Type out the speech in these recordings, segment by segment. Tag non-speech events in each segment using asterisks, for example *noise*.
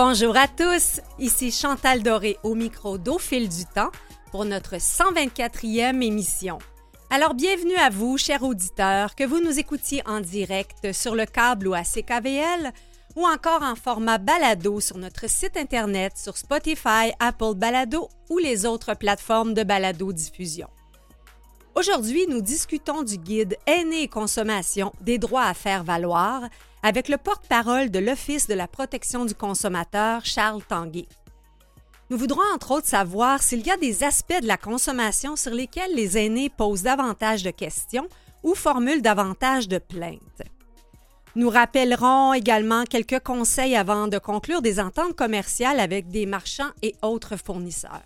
Bonjour à tous, ici Chantal Doré au micro d'Au fil du temps pour notre 124e émission. Alors bienvenue à vous, chers auditeurs, que vous nous écoutiez en direct sur le câble ou à CKVL ou encore en format balado sur notre site Internet, sur Spotify, Apple Balado ou les autres plateformes de balado diffusion. Aujourd'hui, nous discutons du guide Aîné et consommation des droits à faire valoir avec le porte-parole de l'Office de la protection du consommateur, Charles Tanguay. Nous voudrons entre autres savoir s'il y a des aspects de la consommation sur lesquels les aînés posent davantage de questions ou formulent davantage de plaintes. Nous rappellerons également quelques conseils avant de conclure des ententes commerciales avec des marchands et autres fournisseurs.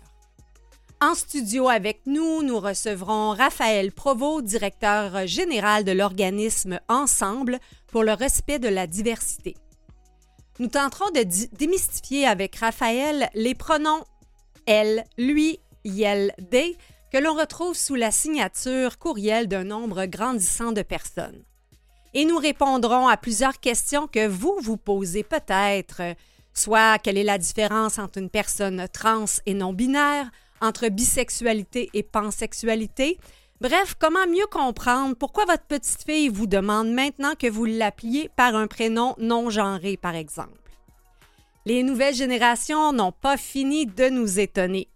En studio avec nous, nous recevrons Raphaël Provost, directeur général de l'organisme Ensemble pour le respect de la diversité. Nous tenterons de démystifier avec Raphaël les pronoms elle, lui, yel, they que l'on retrouve sous la signature courriel d'un nombre grandissant de personnes. Et nous répondrons à plusieurs questions que vous vous posez peut-être, soit quelle est la différence entre une personne trans et non binaire, entre bisexualité et pansexualité. Bref, comment mieux comprendre pourquoi votre petite fille vous demande maintenant que vous l'appeliez par un prénom non genré, par exemple? Les nouvelles générations n'ont pas fini de nous étonner.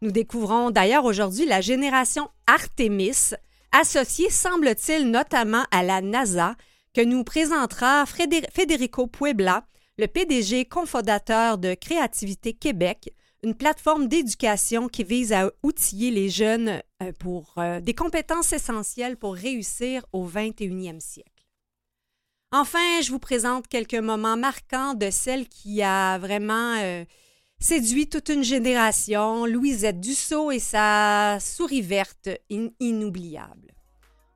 Nous découvrons d'ailleurs aujourd'hui la génération Artemis, associée, semble-t-il, notamment à la NASA, que nous présentera Federico Puebla, le PDG cofondateur de Créativité Québec, une plateforme d'éducation qui vise à outiller les jeunes pour euh, des compétences essentielles pour réussir au 21e siècle. Enfin, je vous présente quelques moments marquants de celle qui a vraiment euh, séduit toute une génération, Louisette Dussault et sa souris verte inoubliable.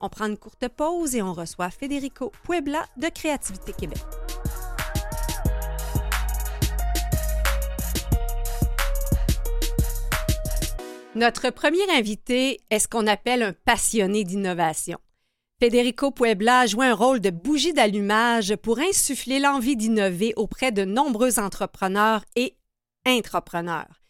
On prend une courte pause et on reçoit Federico Puebla de Créativité Québec. Notre premier invité est ce qu'on appelle un passionné d'innovation. Federico Puebla joue un rôle de bougie d'allumage pour insuffler l'envie d'innover auprès de nombreux entrepreneurs et intrapreneurs.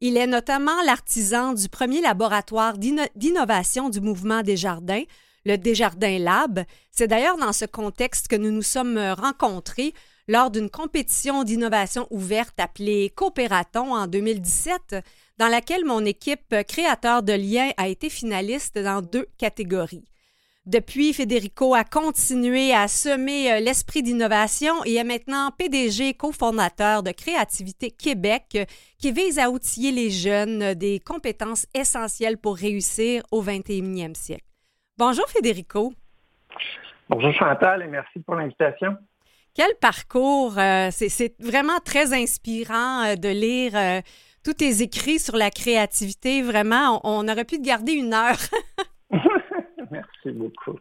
Il est notamment l'artisan du premier laboratoire d'innovation du mouvement Desjardins, le Desjardins Lab. C'est d'ailleurs dans ce contexte que nous nous sommes rencontrés lors d'une compétition d'innovation ouverte appelée Coopératon en 2017 dans laquelle mon équipe créateur de liens a été finaliste dans deux catégories. Depuis, Federico a continué à semer euh, l'esprit d'innovation et est maintenant PDG cofondateur de Créativité Québec euh, qui vise à outiller les jeunes des compétences essentielles pour réussir au 21e siècle. Bonjour Federico. Bonjour Chantal et merci pour l'invitation. Quel parcours! Euh, c'est vraiment très inspirant de lire tous tes écrits sur la créativité, vraiment, on, aurait pu te garder une heure. *laughs* *laughs* Merci beaucoup.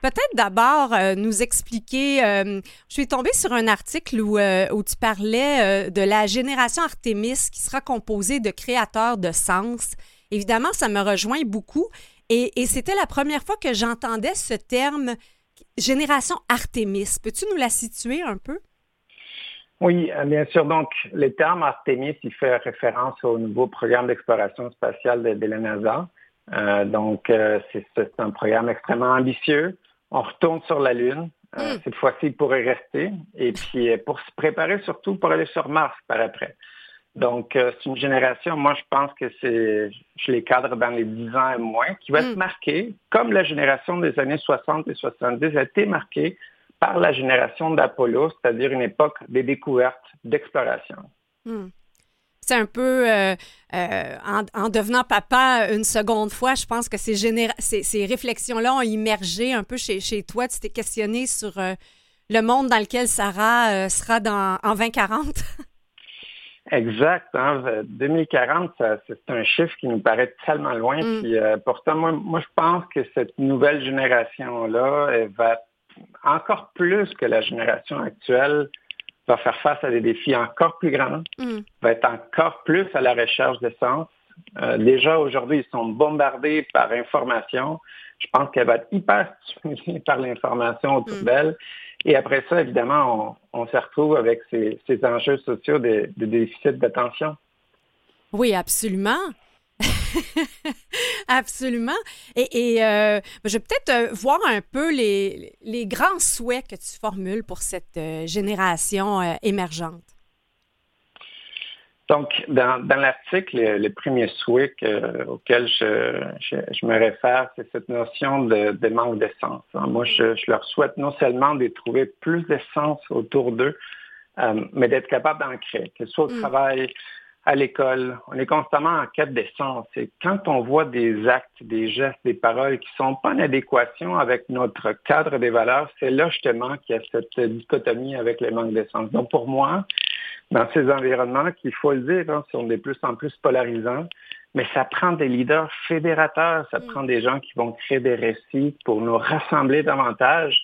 Peut-être d'abord euh, nous expliquer, euh, je suis tombée sur un article où, euh, où tu parlais de la génération Artemis qui sera composée de créateurs de sens. Évidemment, ça me rejoint beaucoup et, et c'était la première fois que j'entendais ce terme génération Artemis. Peux-tu nous la situer un peu? Oui, euh, bien sûr. Donc, le terme Artemis, il fait référence au nouveau programme d'exploration spatiale de, la NASA. Euh, donc, euh, c'est un programme extrêmement ambitieux. On retourne sur la Lune. Hmm. Cette fois-ci, il pourrait rester. Et puis, pour se préparer surtout pour aller sur Mars par après. Donc, c'est une génération, moi, je pense que c'est, je les cadre dans les 10 ans et moins, qui va être hmm. marquée, comme la génération des années 60 et 70 a été marquée par la génération d'Apollo, c'est-à-dire une époque des découvertes, d'exploration. Hmm. C'est un peu, euh, euh, en, devenant papa une seconde fois, je pense que ces, ces, réflexions-là ont immergé un peu chez, chez toi. Tu t'es questionné sur euh, le monde dans lequel Sarah sera dans, en 2040. *laughs* Exact. 2040, hein. c'est un chiffre qui nous paraît tellement loin. Hmm. Puis, pourtant, moi, moi, je pense que cette nouvelle génération-là va encore plus que la génération actuelle, va faire face à des défis encore plus grands, mm. va être encore plus à la recherche de sens. Euh, déjà, aujourd'hui, ils sont bombardés par information. Je pense qu'elle va être hyper *laughs* stimulée par l'information autour mm. d'elle. Et après ça, évidemment, on, se retrouve avec ces, enjeux sociaux de, de déficit d'attention. Oui, absolument. *laughs* Absolument. Et, euh, je vais peut-être euh, voir un peu les, grands souhaits que tu formules pour cette euh, génération émergente. Donc, dans, l'article, le, premier souhait auquel je, me réfère, c'est cette notion de, manque d'essence. Hein. Moi, je, leur souhaite non seulement de trouver plus d'essence autour d'eux, mais d'être capable d'en créer, que ce soit au mm. travail, à l'école, on est constamment en quête d'essence. Et quand on voit des actes, des gestes, des paroles qui ne sont pas en adéquation avec notre cadre des valeurs, c'est là justement qu'il y a cette dichotomie avec les manques d'essence. Donc pour moi, dans ces environnements, qu'il faut le dire, hein, sont de plus en plus polarisants, mais ça prend des leaders fédérateurs, ça mm. prend des gens qui vont créer des récits pour nous rassembler davantage,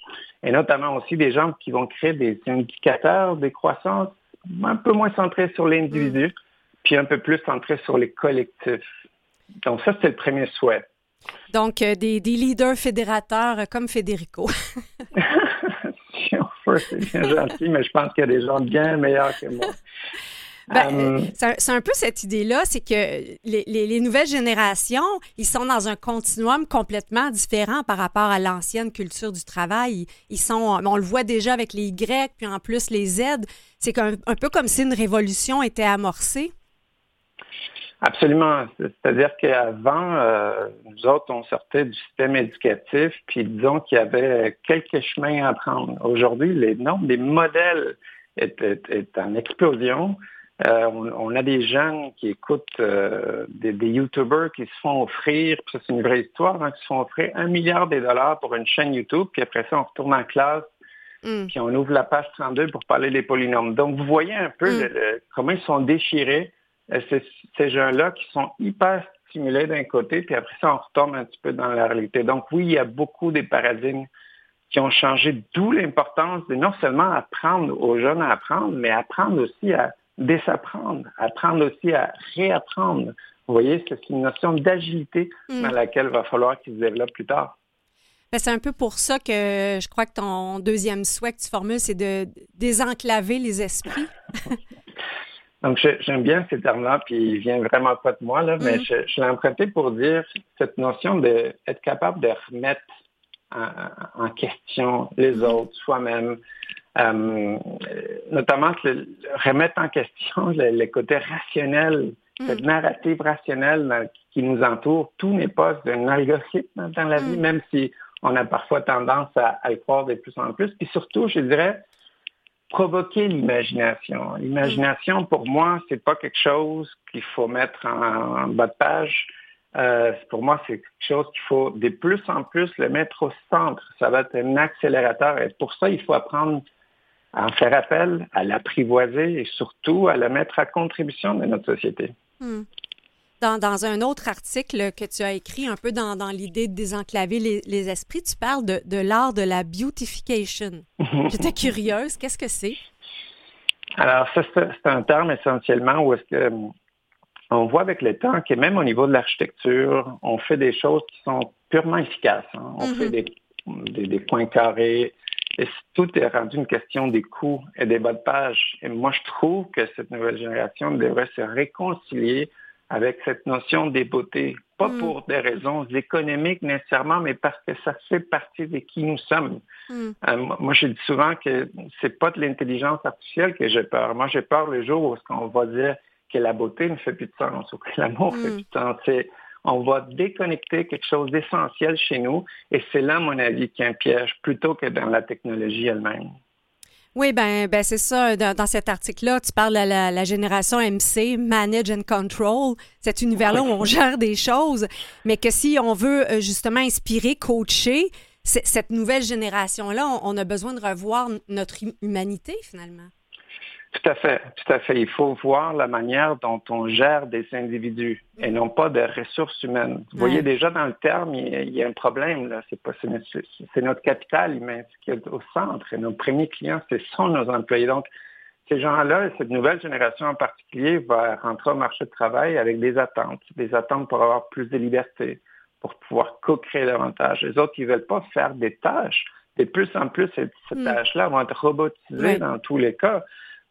et notamment aussi des gens qui vont créer des indicateurs des croissances un peu moins centrés sur l'individu, mm puis un peu plus centré sur les collectifs. Donc ça, c'est le premier souhait. Donc, euh, des, leaders fédérateurs euh, comme Federico. *laughs* si on veut, c'est bien *laughs* gentil, mais je pense qu'il y a des gens bien meilleurs que moi. Ben, euh, c'est un peu cette idée-là, c'est que les, nouvelles générations, ils sont dans un continuum complètement différent par rapport à l'ancienne culture du travail. Ils sont, on le voit déjà avec les Y, puis en plus les Z. C'est un, un peu comme si une révolution était amorcée. Absolument. C'est-à-dire qu'avant, euh, nous autres, on sortait du système éducatif, puis disons qu'il y avait quelques chemins à prendre. Aujourd'hui, les nombres des modèles est, en explosion. Euh, on, a des jeunes qui écoutent euh, des, des, YouTubers qui se font offrir, puis ça c'est une vraie histoire, hein, qui se font offrir un milliard de dollars pour une chaîne YouTube, puis après ça, on retourne en classe, mm. puis on ouvre la page 32 pour parler des polynômes. Donc, vous voyez un peu mm. comment ils sont déchirés euh, c'est ces gens-là qui sont hyper stimulés d'un côté, puis après ça, on retombe un petit peu dans la réalité. Donc oui, il y a beaucoup des paradigmes qui ont changé, d'où l'importance de non seulement apprendre aux jeunes à apprendre, mais apprendre aussi à désapprendre, apprendre aussi à réapprendre. Vous voyez, c'est une notion d'agilité mm. dans laquelle il va falloir qu'ils se développent plus tard. Ben, c'est un peu pour ça que je crois que ton deuxième souhait que tu formules, c'est de désenclaver les esprits. *laughs* Donc, j'aime bien ces termes-là, puis il vient vraiment pas de moi, là, mais mm. je, je l'ai emprunté pour dire cette notion d'être capable de remettre en, question les mm. autres, soi-même, euh, notamment remettre en question le, côté rationnel, mm. cette narrative rationnelle qui nous entoure. Tout n'est pas un algorithme dans la vie, même si on a parfois tendance à, à, le croire de plus en plus. Puis surtout, je dirais, provoquer l'imagination. L'imagination, pour moi, c'est pas quelque chose qu'il faut mettre en, bas de page. Euh, pour moi, c'est quelque chose qu'il faut de plus en plus le mettre au centre. Ça va être un accélérateur. Et pour ça, il faut apprendre à en faire appel, à l'apprivoiser et surtout à le mettre à contribution de notre société. Hmm dans, un autre article que tu as écrit, un peu dans, l'idée de désenclaver les, esprits, tu parles de, l'art de la beautification. J'étais curieuse, qu'est-ce que c'est? Alors, ça, c'est un terme essentiellement où est-ce que euh, on voit avec le temps que même au niveau de l'architecture, on fait des choses qui sont purement efficaces. Hein. On fait mm-hmm. des, des, points carrés, et tout est rendu une question des coûts et des bas de page. Et moi, je trouve que cette nouvelle génération devrait se réconcilier avec cette notion des beautés, pas mm. pour des raisons économiques nécessairement, mais parce que ça fait partie de qui nous sommes. Mm. Euh, moi, je dis souvent que c'est pas de l'intelligence artificielle que j'ai peur. Moi, j'ai peur le jour où on va dire que la beauté ne fait plus de sens ou que l'amour ne fait mm. plus de sens. on va déconnecter quelque chose d'essentiel chez nous et c'est là, à mon avis, qu'il y a un piège plutôt que dans la technologie elle-même. Oui, ben, ben c'est ça. Dans, cet article-là, tu parles de la, génération MC, Manage and Control, cet univers-là où on gère des choses, mais que si on veut euh, justement inspirer, coacher, cette nouvelle génération-là, on a besoin de revoir notre humanité finalement. Tout à fait, tout à fait. Il faut voir la manière dont on gère des individus et non pas des ressources humaines. Vous voyez déjà dans le terme, il y a, un problème là. C'est pas c'est notre capital humain qui est au centre. Et nos premiers clients, ce sont nos employés. Donc ces gens-là, cette nouvelle génération en particulier, va rentrer au marché de travail avec des attentes, des attentes pour avoir plus de liberté, pour pouvoir co-créer davantage. Les autres, ils veulent pas faire des tâches, de plus en plus, cette, cette mm. tâche-là va être robotisée dans tous les cas.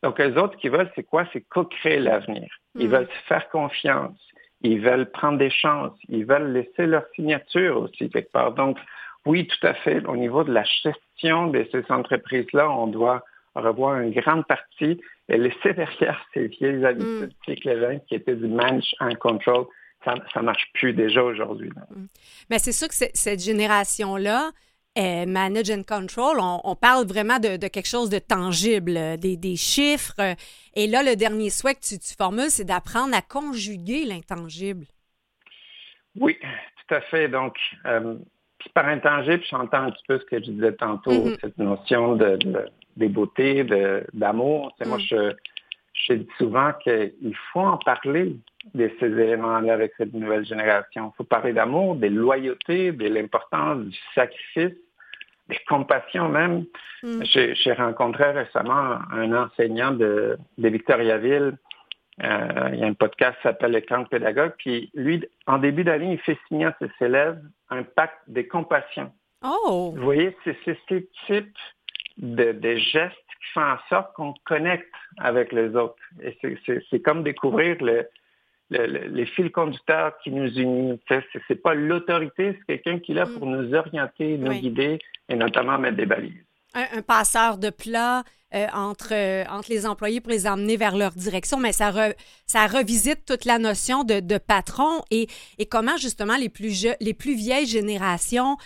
Donc, les autres qui veulent, c'est quoi? C'est co-créer l'avenir. Ils mm. veulent se faire confiance. Ils veulent prendre des chances. Ils veulent laisser leur signature aussi quelque part. Donc, oui, tout à fait. Au niveau de la gestion de ces entreprises-là, on doit revoir une grande partie et laisser derrière *laughs* ces vieilles habitudes mm. qui étaient du manage and control. Ça ne marche plus déjà aujourd'hui. Mm. Mais c'est sûr que cette génération-là, euh, manage and control, on, parle vraiment de, quelque chose de tangible, euh, des, chiffres. Et là, le dernier souhait que tu, formules, c'est d'apprendre à conjuguer l'intangible. Oui, tout à fait. Donc, euh, par intangible, j'entends un petit peu ce que je disais tantôt, mm-hmm. cette notion de, des beautés, d'amour. Moi, mm. je, je dis souvent qu'il faut en parler de ces éléments-là avec cette nouvelle génération. Il faut parler d'amour, des loyautés, de l'importance du sacrifice, des compassions même. Mm. J'ai rencontré récemment un enseignant de, de Victoriaville. Euh, il y a un podcast qui s'appelle Le camp pédagogue. Puis lui, en début d'année, il fait signer à ses élèves un pacte des compassions. Oh! Vous voyez, c'est ce type de, de gestes qui font en sorte qu'on connecte avec les autres. Et c'est comme découvrir le, les fils conducteurs qui nous unissent. Ce n'est pas l'autorité, c'est quelqu'un qui est là mm. pour nous orienter, nous guider et notamment mettre des balises. Un, passeur de plat euh, entre, euh, entre les employés pour les emmener vers leur direction, mais ça, ça revisite toute la notion de, de patron et, et, comment justement les plus, les plus vieilles générations,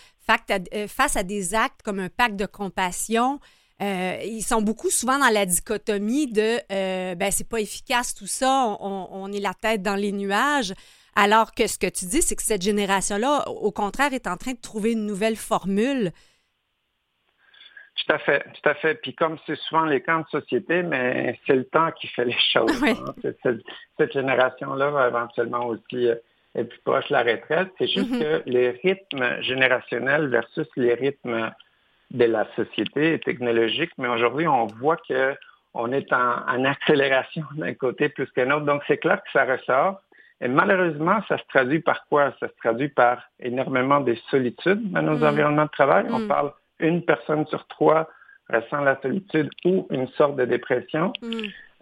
euh, face à des actes comme un pacte de compassion, euh, ils sont beaucoup souvent dans la dichotomie de euh, ben c'est pas efficace tout ça, on, est la tête dans les nuages. Alors que ce que tu dis, c'est que cette génération-là, au contraire, est en train de trouver une nouvelle formule. Tout à fait, tout à fait. Puis comme c'est souvent les camps de société, mais c'est le temps qui fait les choses. *laughs* Hein. Cette, génération-là va éventuellement aussi euh, être plus proche de la retraite. C'est juste mm-hmm. que les rythmes générationnels versus les rythmes de la société technologique, mais aujourd'hui, on voit que on est en, accélération *laughs* d'un côté plus qu'un autre. Donc, c'est clair que ça ressort. Et malheureusement, ça se traduit par quoi? Ça se traduit par énormément de solitude dans nos mm. environnements de travail. On mm. parle une personne sur trois ressent la solitude ou une sorte de dépression. Mm.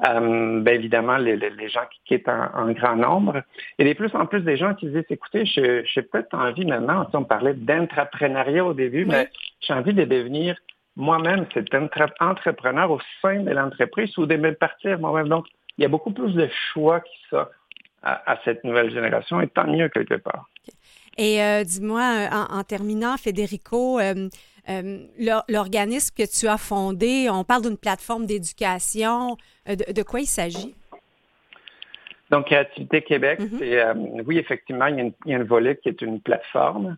Euh, ben évidemment, les, gens qui quittent en, grand nombre. Et de plus en plus des gens qui disent, écoutez, j'ai peut-être envie maintenant, on parlait d'entrepreneuriat au début, mais j'ai envie de devenir moi-même cet entrepreneur au sein de l'entreprise ou de me partir moi-même. Donc, il y a beaucoup plus de choix qui s'offrent à, cette nouvelle génération et tant mieux quelque part. Et euh, dis-moi, en, terminant, Federico, euh, euh, l'organisme que tu as fondé, on parle d'une plateforme d'éducation. Euh, de, quoi il s'agit? Donc, Créativité Québec, c'est, euh, oui, effectivement, il y, a une, volet qui est une plateforme.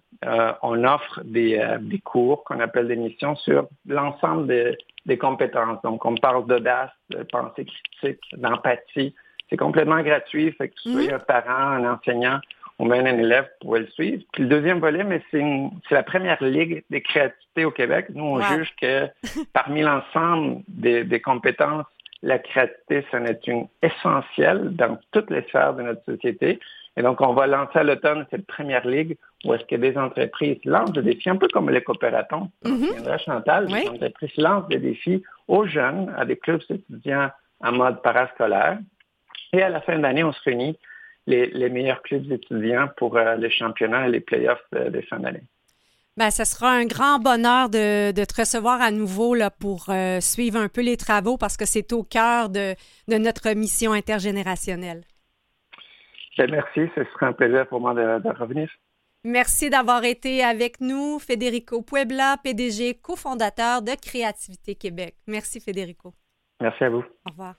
on offre des, cours qu'on appelle des missions sur l'ensemble des, compétences. Donc, on parle d'audace, de pensée critique, d'empathie. C'est complètement gratuit, fait que tu sois mm-hmm. un parent, un enseignant, ou même un élève pourrait le suivre. Puis le deuxième volet, mais c'est la première ligue des créativités au Québec. Nous, on juge que *laughs* parmi l'ensemble des, compétences, la créativité, c'en est une essentielle dans toutes les sphères de notre société. Et donc, on va lancer à l'automne cette première ligue où est-ce que des entreprises lancent des défis, un peu comme les coopératons. Mm Chantal, des entreprises lancent des défis aux jeunes, à des clubs étudiants en mode parascolaire. Et à la fin de l'année, on se réunit les, meilleurs clubs étudiants pour euh, les championnats et les playoffs de, de fin d'année. Bien, ce sera un grand bonheur de, te recevoir à nouveau là, pour euh, suivre un peu les travaux parce que c'est au cœur de, notre mission intergénérationnelle. Ben, merci, ce sera un plaisir pour moi de, de revenir. Merci d'avoir été avec nous, Federico Puebla, PDG, cofondateur de Créativité Québec. Merci, Federico. Merci à vous. Au revoir.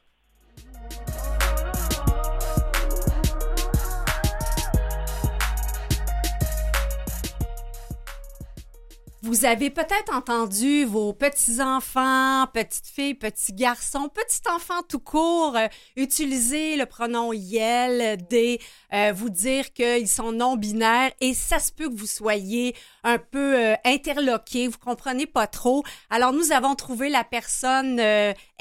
Vous avez peut-être entendu vos petits-enfants, petites filles, petits garçons, petits enfants tout court euh, utiliser le pronom YEL, D, euh, vous dire qu'ils sont non-binaires et ça se peut que vous soyez un peu euh, interloqué, vous comprenez pas trop. Alors nous avons trouvé la personne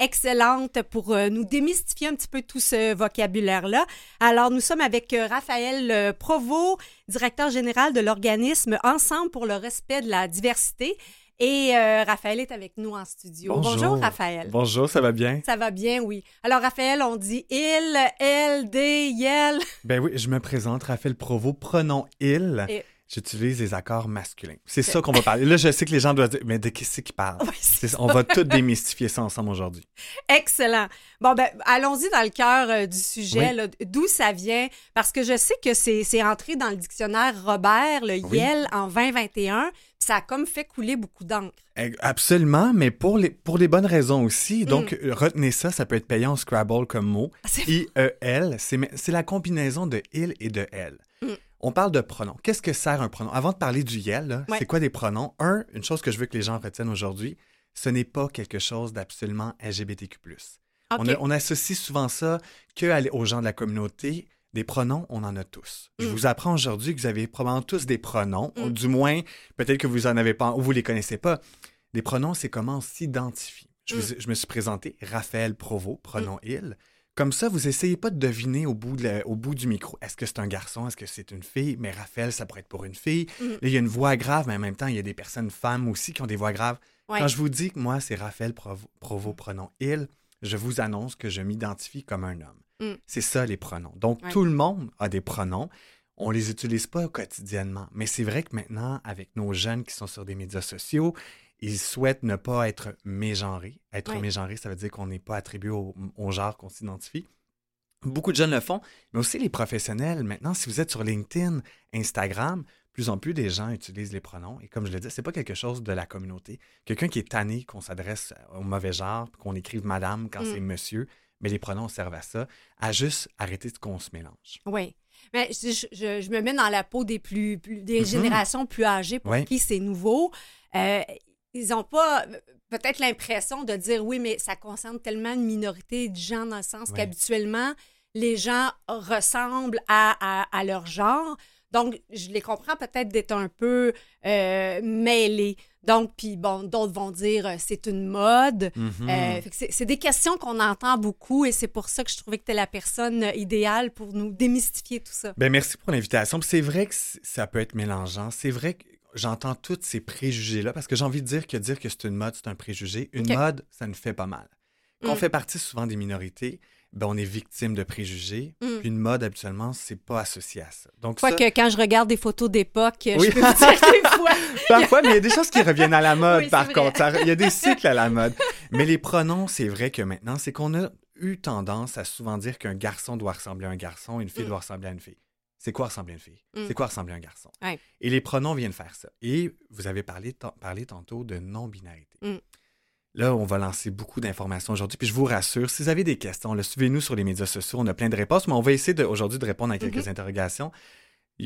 excellente pour nous démystifier un petit peu tout ce vocabulaire-là. Alors nous sommes avec Raphaël Provost, directeur général de l'organisme Ensemble pour le respect de la diversité Et euh, Raphaël est avec nous en studio. Bonjour. Raphaël. Bonjour, ça va bien? Ça va bien, oui. Alors, Raphaël, on dit il, elle, des, yel. Ben oui, je me présente, Raphaël Provo, pronom il. J'utilise les accords masculins. C'est ça qu'on va parler. Là, je sais que les gens doivent dire, mais de qui c'est qui parle? on va tout démystifier ça ensemble aujourd'hui. Excellent. Bon, ben, allons-y dans le cœur euh, du sujet, d'où ça vient, parce que je sais que c'est entré dans le dictionnaire Robert, le YEL, en 2021. Ça a comme fait couler beaucoup d'encre. Absolument, mais pour les, pour les bonnes raisons aussi. Donc, mm. retenez ça, ça peut être payant au Scrabble comme mot. Ah, I-E-L, c'est la combinaison de il et de elle. Mm. On parle de pronoms. Qu'est-ce que sert un pronom? Avant de parler du yel, c'est quoi des pronoms? Un, une chose que je veux que les gens retiennent aujourd'hui, ce n'est pas quelque chose d'absolument LGBTQ+. On, associe souvent ça que aux gens de la communauté. Des pronoms, on en a tous. Je mm. vous apprends aujourd'hui que vous avez probablement tous des pronoms, ou mm. du moins, peut-être que vous en avez pas, ou vous les connaissez pas. Des pronoms, c'est comment on s'identifie. Je, mm. je, me suis présenté, Raphaël Provo, pronom il. Comme ça, vous essayez pas de deviner au bout, au bout du micro. Est-ce que c'est un garçon? Est-ce que c'est une fille? Mais Raphaël, ça pourrait être pour une fille. Mm. il y a une voix grave, mais en même temps, il y a des personnes femmes aussi qui ont des voix graves. Quand je vous dis que moi, c'est Raphaël Provo, Provo, pronom il, je vous annonce que je m'identifie comme un homme. Mm. C'est ça, les pronoms. Donc, tout le monde a des pronoms. On les utilise pas quotidiennement. Mais c'est vrai que maintenant, avec nos jeunes qui sont sur des médias sociaux, ils souhaitent ne pas être mégenrés. Être mégenré, ça veut dire qu'on n'est pas attribué au, genre qu'on s'identifie. Beaucoup de jeunes le font, mais aussi les professionnels. Maintenant, si vous êtes sur LinkedIn, Instagram, plus en plus des gens utilisent les pronoms. Et comme je le dis, c'est pas quelque chose de la communauté. Quelqu'un qui est tanné qu'on s'adresse au mauvais genre, qu'on écrive madame quand c'est mm. monsieur, mais les pronoms servent à ça, à juste arrêter de qu'on se mélange. Oui. Mais je, me mets dans la peau des plus, des mm-hmm. générations plus âgées pour qui c'est nouveau. Euh, ils n'ont pas euh, peut-être l'impression de dire oui, mais ça concerne tellement une minorité de gens dans le sens qu'habituellement, les gens ressemblent à, à, leur genre. Donc, je les comprends peut-être d'être un peu euh, mêlés. Donc, puis bon, d'autres vont dire euh, c'est une mode. Mm-hmm. c'est des questions qu'on entend beaucoup et c'est pour ça que je trouvais que tu es la personne idéale pour nous démystifier tout ça. Ben merci pour l'invitation. C'est vrai que ça peut être mélangeant. C'est vrai que j'entends tous ces préjugés-là parce que j'ai envie de dire que dire que c'est une mode, c'est un préjugé. Une mode, ça nous fait pas mal. Quand on mm. fait partie souvent des minorités, ben, on est victime de préjugés. Mm. Puis une mode, habituellement, c'est pas associé à ça. Donc, Quoi que quand je regarde des photos d'époque, je peux dire des fois. *laughs* Parfois, mais il y a des choses qui reviennent à la mode, par contre. Il y a des cycles à la mode. Mais les pronoms, c'est vrai que maintenant, c'est qu'on a eu tendance à souvent dire qu'un garçon doit ressembler à un garçon, une fille mm. doit ressembler à une fille c'est quoi ressembler à une fille? Mm. C'est quoi ressembler à un garçon? Et les pronoms viennent faire ça. Et vous avez parlé, parlé tantôt de non-binarité. Mm. Là, on va lancer beaucoup d'informations aujourd'hui. Puis je vous rassure, si vous avez des questions, suivez-nous sur les médias sociaux. On a plein de réponses, mais on va essayer aujourd'hui de répondre à quelques mm-hmm. interrogations.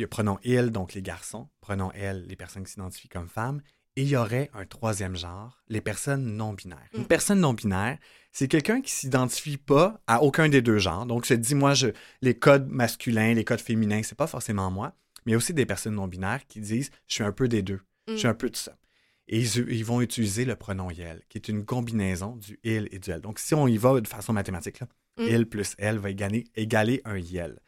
Prenons il, donc les garçons. Prenons elle, les personnes qui s'identifient comme femmes. Et il y aurait un troisième genre, les personnes non binaires. Une mm. personne non binaire, c'est quelqu'un qui s'identifie pas à aucun des deux genres. Donc, se dit, moi, je, les codes masculins, les codes féminins, c'est pas forcément moi. Mais il y a aussi des personnes non binaires qui disent, je suis un peu des deux. Je suis mm. un peu de ça. Et ils, vont utiliser le pronom yel, qui est une combinaison du il et du elle. Donc, si on y va de façon mathématique, là, mm. il plus elle va égaler, égaler un yel.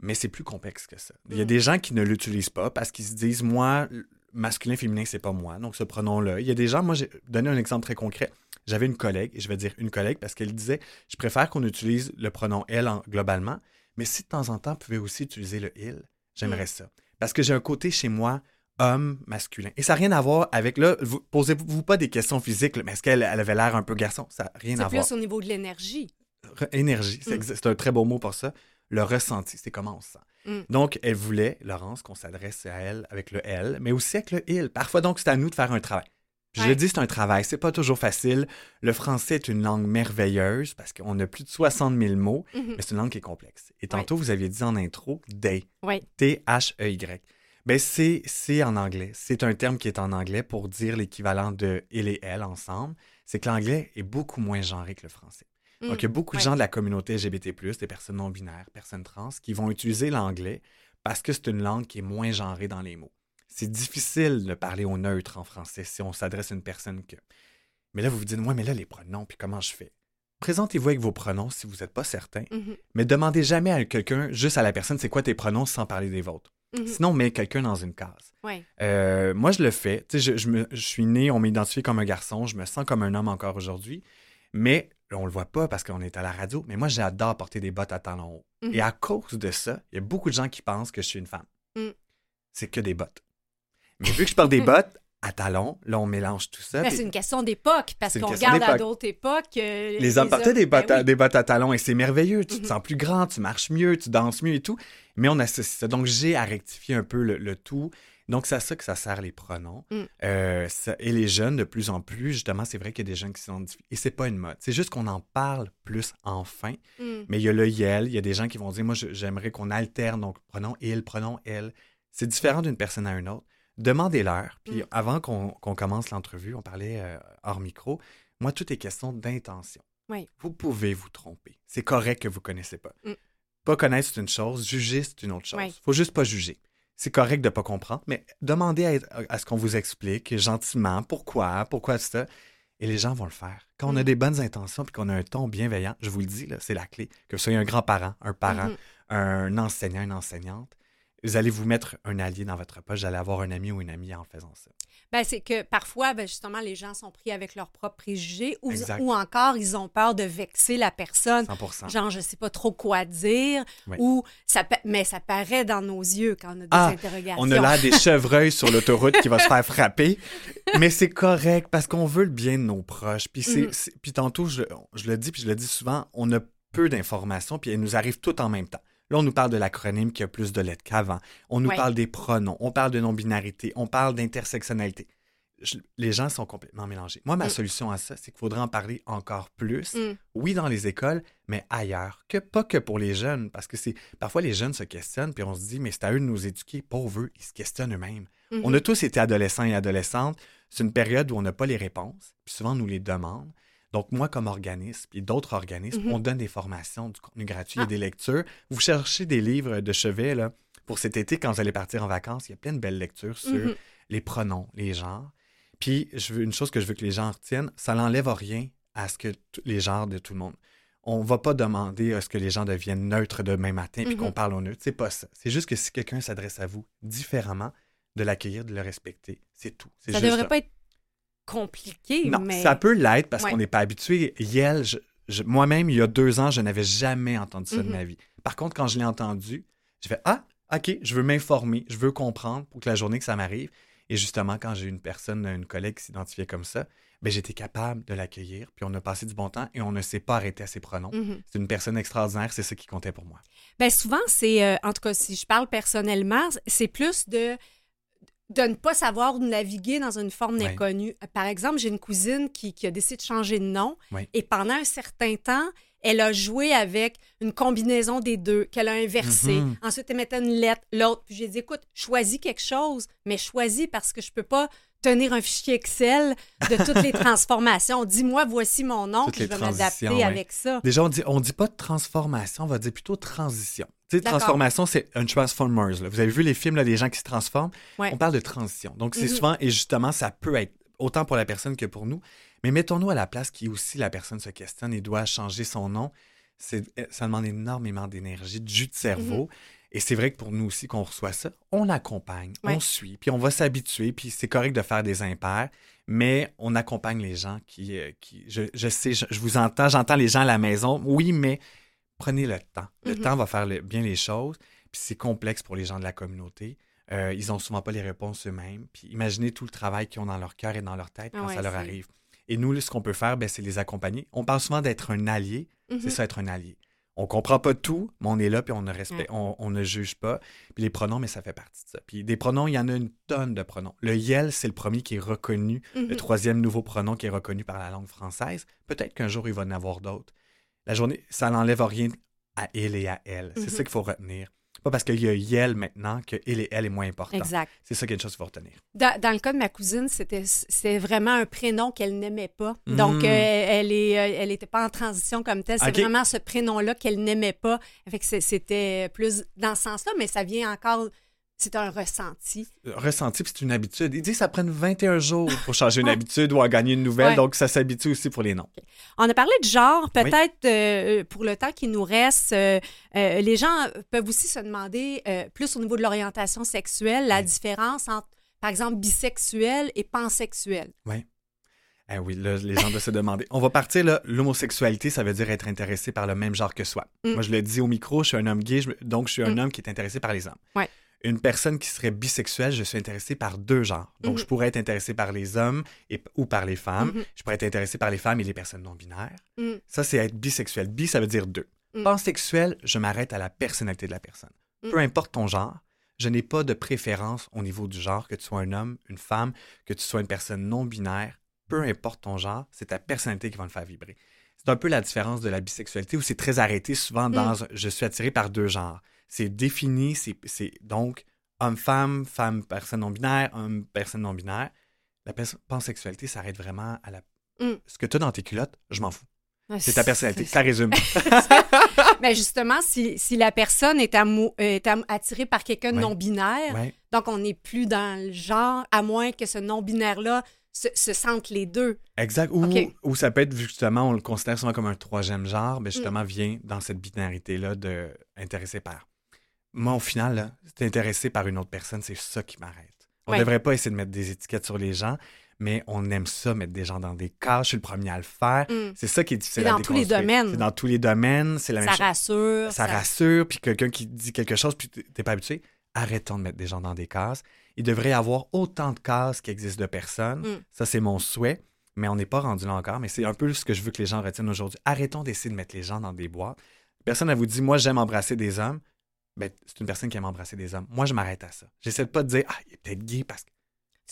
Mais c'est plus complexe que ça. Il y a des gens qui ne l'utilisent pas parce qu'ils se disent, moi, masculin, féminin, c'est pas moi. Donc, ce pronom-là. Il y a des gens, moi, j'ai donné un exemple très concret. J'avais une collègue, et je vais dire une collègue parce qu'elle disait Je préfère qu'on utilise le pronom elle globalement, mais si de temps en temps, vous pouvez aussi utiliser le il, j'aimerais mm. ça. Parce que j'ai un côté chez moi homme masculin. Et ça n'a rien à voir avec, là, vous, posez-vous pas des questions physiques, mais est-ce qu'elle avait l'air un peu garçon? Ça n'a rien à voir. C'est plus au niveau de l'énergie. énergie, mm. c'est un très beau mot pour ça. Le ressenti, c'est comment on se sent. Mm. Donc, elle voulait, Laurence, qu'on s'adresse à elle avec le elle, mais aussi avec le il. Parfois, donc, c'est à nous de faire un travail. Je le dis, c'est un travail, c'est pas toujours facile. Le français est une langue merveilleuse parce qu'on a plus de 60 000 mots, mm-hmm. mais c'est une langue qui est complexe. Et tantôt, vous aviez dit en intro, day. T-H-E-Y. Ben, c'est en anglais. C'est un terme qui est en anglais pour dire l'équivalent de il et elle ensemble. C'est que l'anglais est beaucoup moins genré que le français. Donc, il y a mm. beaucoup de gens de la communauté LGBT, des personnes non binaires, personnes trans, qui vont utiliser l'anglais parce que c'est une langue qui est moins genrée dans les mots. C'est difficile de parler au neutre en français si on s'adresse à une personne que. Mais là, vous vous dites, moi, mais là, les pronoms, puis comment je fais? Présentez-vous avec vos pronoms si vous n'êtes pas certain, mm-hmm. mais demandez jamais à quelqu'un, juste à la personne, c'est quoi tes pronoms sans parler des vôtres. Mhm. Sinon, on met quelqu'un dans une case. Euh, moi, je le fais. Je, je, je, suis né, on m'identifie comme un garçon, je me sens comme un homme encore aujourd'hui. Mais on le voit pas parce qu'on est à la radio, mais moi, j'adore porter des bottes à talons hauts. Et mhm. à cause de ça, il y a beaucoup de gens qui pensent que je suis une femme. Mm. C'est que des bottes. Mais vu que je porte des *laughs* bottes à talons, là, on mélange tout ça. C'est une question d'époque, parce qu'on regarde à d'autres époques. Euh, les, hommes portaient des, bottes ben à, des bottes à talons et c'est merveilleux. Tu te mhm. sens plus grand, tu marches mieux, tu danses mieux et tout. Mais on associe ça. Donc, j'ai à rectifier un peu le tout. Donc, c'est à ça que ça sert les pronoms. Mm. Euh, et les jeunes, de plus en plus, justement, c'est vrai qu'il y a des jeunes qui sont... Et c'est pas une mode. C'est juste qu'on en parle plus enfin. Mm. Mais il y a le yel, il y a des gens qui vont dire, moi, j'aimerais qu'on alterne, donc pronom il, pronom elle. C'est différent d'une personne à une autre. Demandez-leur. Puis mm. avant qu'on commence l'entrevue, on parlait euh, hors micro. Moi, tout est question d'intention. Vous pouvez vous tromper. C'est correct que vous ne connaissez pas. Pas connaître, c'est une chose. Juger, c'est une autre chose. Il faut juste pas juger c'est correct de ne pas comprendre, mais demandez à, ce qu'on vous explique gentiment pourquoi, pourquoi ça. Et les gens vont le faire. Quand on a mm. des bonnes intentions et qu'on a un ton bienveillant, je vous le dis, c'est la clé. Que vous soyez un grand-parent, un parent, mm-hmm. un enseignant, une enseignante, vous allez vous mettre un allié dans votre poche, vous allez avoir un ami ou une amie en faisant ça. Ben, c'est que parfois, ben, justement, les gens sont pris avec leurs propres préjugés ou, ou, encore ils ont peur de vexer la personne. 100%. Genre, je sais pas trop quoi dire ou ça, mais ça paraît dans nos yeux quand on a des ah, interrogations. On a l'air des *laughs* chevreuils sur l'autoroute qui va se faire frapper, mais c'est correct parce qu'on veut le bien de nos proches. Puis, c'est, mm-hmm. puis tantôt, je, je le dis, puis je le dis souvent, on a peu d'informations, puis elles nous arrivent toutes en même temps. Là, on nous parle de l'acronyme qui a plus de lettres qu'avant. On nous parle des pronoms, on parle de non-binarité, on parle d'intersectionnalité. les gens sont complètement mélangés. Moi, ma mm. solution à ça, c'est qu'il faudrait en parler encore plus. Mm. Oui, dans les écoles, mais ailleurs. Que pas que pour les jeunes, parce que c'est parfois les jeunes se questionnent, puis on se dit, mais c'est à eux de nous éduquer. Pauvres eux, ils se questionnent eux-mêmes. On mm-hmm. a tous été adolescents et adolescentes. C'est une période où on n'a pas les réponses, puis souvent on nous les demande. Donc, moi, comme organisme, et d'autres organismes, mhm. on donne des formations, du contenu gratuit et ah. des lectures. Vous cherchez des livres de chevet, là, pour cet été, quand vous allez partir en vacances, il y a plein de belles lectures sur mhm. les pronoms, les genres. Puis, je veux, une chose que je veux que les gens retiennent, ça n'enlève rien à ce que les genres de tout le monde. On ne va pas demander à ce que les gens deviennent neutres demain matin puis qu'on mhm. parle au neutre. C'est pas ça. C'est juste que si quelqu'un s'adresse à vous différemment, de l'accueillir, de le respecter. C'est tout. Ça ne devrait pas être compliqué. Non, ça peut l'être parce qu'on n'est pas habitué. Yel, moi-même, il y a deux ans, je n'avais jamais entendu ça de mm-hmm. ma vie. Par contre, quand je l'ai entendu, je fais Ah, OK, je veux m'informer, je veux comprendre pour que la journée que ça m'arrive. Et justement, quand j'ai une personne, une collègue qui s'identifiait comme ça, ben, j'étais capable de l'accueillir. Puis on a passé du bon temps et on ne s'est pas arrêté à ses pronoms. Mm-hmm. C'est une personne extraordinaire, c'est ça qui comptait pour moi. Bien, souvent, c'est, euh, en tout cas, si je parle personnellement, c'est plus de de ne pas savoir où naviguer dans une forme inconnue. Par exemple, j'ai une cousine qui, a décidé de changer de nom et pendant un certain temps, elle a joué avec une combinaison des deux qu'elle a inversé. Mm-hmm. Ensuite, elle mettait une lettre, l'autre. Puis j'ai dit, écoute, choisis quelque chose, mais choisis parce que je peux pas tenir un fichier Excel de toutes les *laughs* transformations. Dis-moi, voici mon nom, puis je vais m'adapter avec ça. Déjà, on dit, on dit pas de transformation, on va dire plutôt transition transformation, c'est un Transformers. Vous avez vu les films, là, des gens qui se transforment? On parle de transition. Donc, c'est mhm. souvent, et justement, ça peut être autant pour la personne que pour nous. Mais mettons-nous à la place qui aussi la personne se questionne et doit changer son nom. Ça demande énormément d'énergie, de jus de cerveau. Mhm. Et c'est vrai que pour nous aussi, qu'on reçoit ça, on accompagne, on suit, puis on va s'habituer, puis c'est correct de faire des impairs, mais on accompagne les gens qui, euh, qui je, sais, je, vous entends, j'entends les gens à la maison, oui, mais prenez le temps. Le mm-hmm. temps va faire bien les choses. Puis c'est complexe pour les gens de la communauté. Euh, ils n'ont souvent pas les réponses eux-mêmes. Puis imaginez tout le travail qu'ils ont dans leur cœur et dans leur tête quand ça leur arrive. Et nous, ce qu'on peut faire, ben, c'est les accompagner. On parle souvent d'être un allié. C'est mm-hmm. ça, être un allié. On comprend pas tout, mais on est là, puis on ne, respecte, on, ne juge pas. Puis les pronoms, mais ça fait partie de ça. Puis des pronoms, il y en a une tonne de pronoms. Le yel, c'est le premier qui est reconnu, le mm-hmm. troisième nouveau pronom qui est reconnu par la langue française. Peut-être qu'un jour, il va en avoir d'autres. La journée, ça n'enlève rien à il et à elle. C'est ça mhm. qu'il faut retenir. Pas parce qu'il y a elle maintenant que il et elle est moins important. Exact. C'est ça qu'il y a une chose qu'il faut retenir. Dans, le cas de ma cousine, c'était vraiment un prénom qu'elle n'aimait pas. Donc, mm. euh, elle est, euh, elle n'était pas en transition comme telle. C'est vraiment ce prénom-là qu'elle n'aimait pas. Fait que c'était plus dans ce sens-là, mais ça vient encore c'est un ressenti. Ressenti, puis c'est une habitude. Il dit que ça prend 21 jours pour changer une *laughs* habitude ou à gagner une nouvelle, donc ça s'habitue aussi pour les noms. On a parlé de genre, peut-être euh, pour le temps qui nous reste, euh, euh, les gens peuvent aussi se demander, plus au niveau de l'orientation sexuelle, la différence entre, par exemple, bisexuel et pansexuel. Oui. Eh oui, là, les gens doivent se demander. On va partir, là, l'homosexualité, ça veut dire être intéressé par le même genre que soi. Mm. Moi, je le dis au micro, je suis un homme gay, donc je suis un mm. homme qui est intéressé par les hommes. Ouais une personne qui serait bisexuelle, je suis intéressé par deux genres. Donc, je mhm. pourrais être intéressé par les hommes et, ou par les femmes. Mhm. Je pourrais être intéressé par les femmes et les personnes non binaires. Mhm. Ça, c'est être bisexuel. Bi, ça veut dire deux. Pansexuel, je m'arrête à la personnalité de la personne. Peu importe ton genre, je n'ai pas de préférence au niveau du genre, que tu sois un homme, une femme, que tu sois une personne non binaire. Peu importe ton genre, c'est ta personnalité qui va le faire vibrer. C'est un peu la différence de la bisexualité où c'est très arrêté souvent dans je suis attiré par deux genres c'est défini, c'est donc homme-femme, femme-personne non-binaire, homme-personne non-binaire. La pansexualité s'arrête vraiment à la. Mm. Ce que tu as dans tes culottes, je m'en fous. c'est ta personnalité, ça résume. *laughs* Mais justement, si, la personne est, attirée par quelqu'un de non-binaire, donc on n'est plus dans le genre, à moins que ce non-binaire-là se, sentent les deux. Exact. Ou, ça peut être, justement, on le considère souvent comme un troisième genre, mais justement, mm. vient dans cette binarité-là de intéressé par moi, au final, là, intéressé par une autre personne, c'est ça qui m'arrête. On ne devrait pas essayer de mettre des étiquettes sur les gens, mais on aime ça, mettre des gens dans des cases. Je suis le premier à le faire. Mm. C'est ça qui est difficile à dans tous les domaines. C'est dans tous les domaines. C'est la ça rassure. Ça, rassure. Puis quelqu'un qui dit quelque chose, puis t'es pas habitué, arrêtons de mettre des gens dans des cases. Il devrait y avoir autant de cases qui existent de personnes. Mm. Ça, c'est mon souhait. Mais on n'est pas rendu là encore. Mais c'est un peu ce que je veux que les gens retiennent aujourd'hui. Arrêtons d'essayer de mettre les gens dans des boîtes. Personne ne vous dit, moi, j'aime embrasser des hommes ben, c'est une personne qui aime embrasser des hommes. Moi, je m'arrête à ça. J'essaie de pas de dire, ah, il est peut-être gay parce que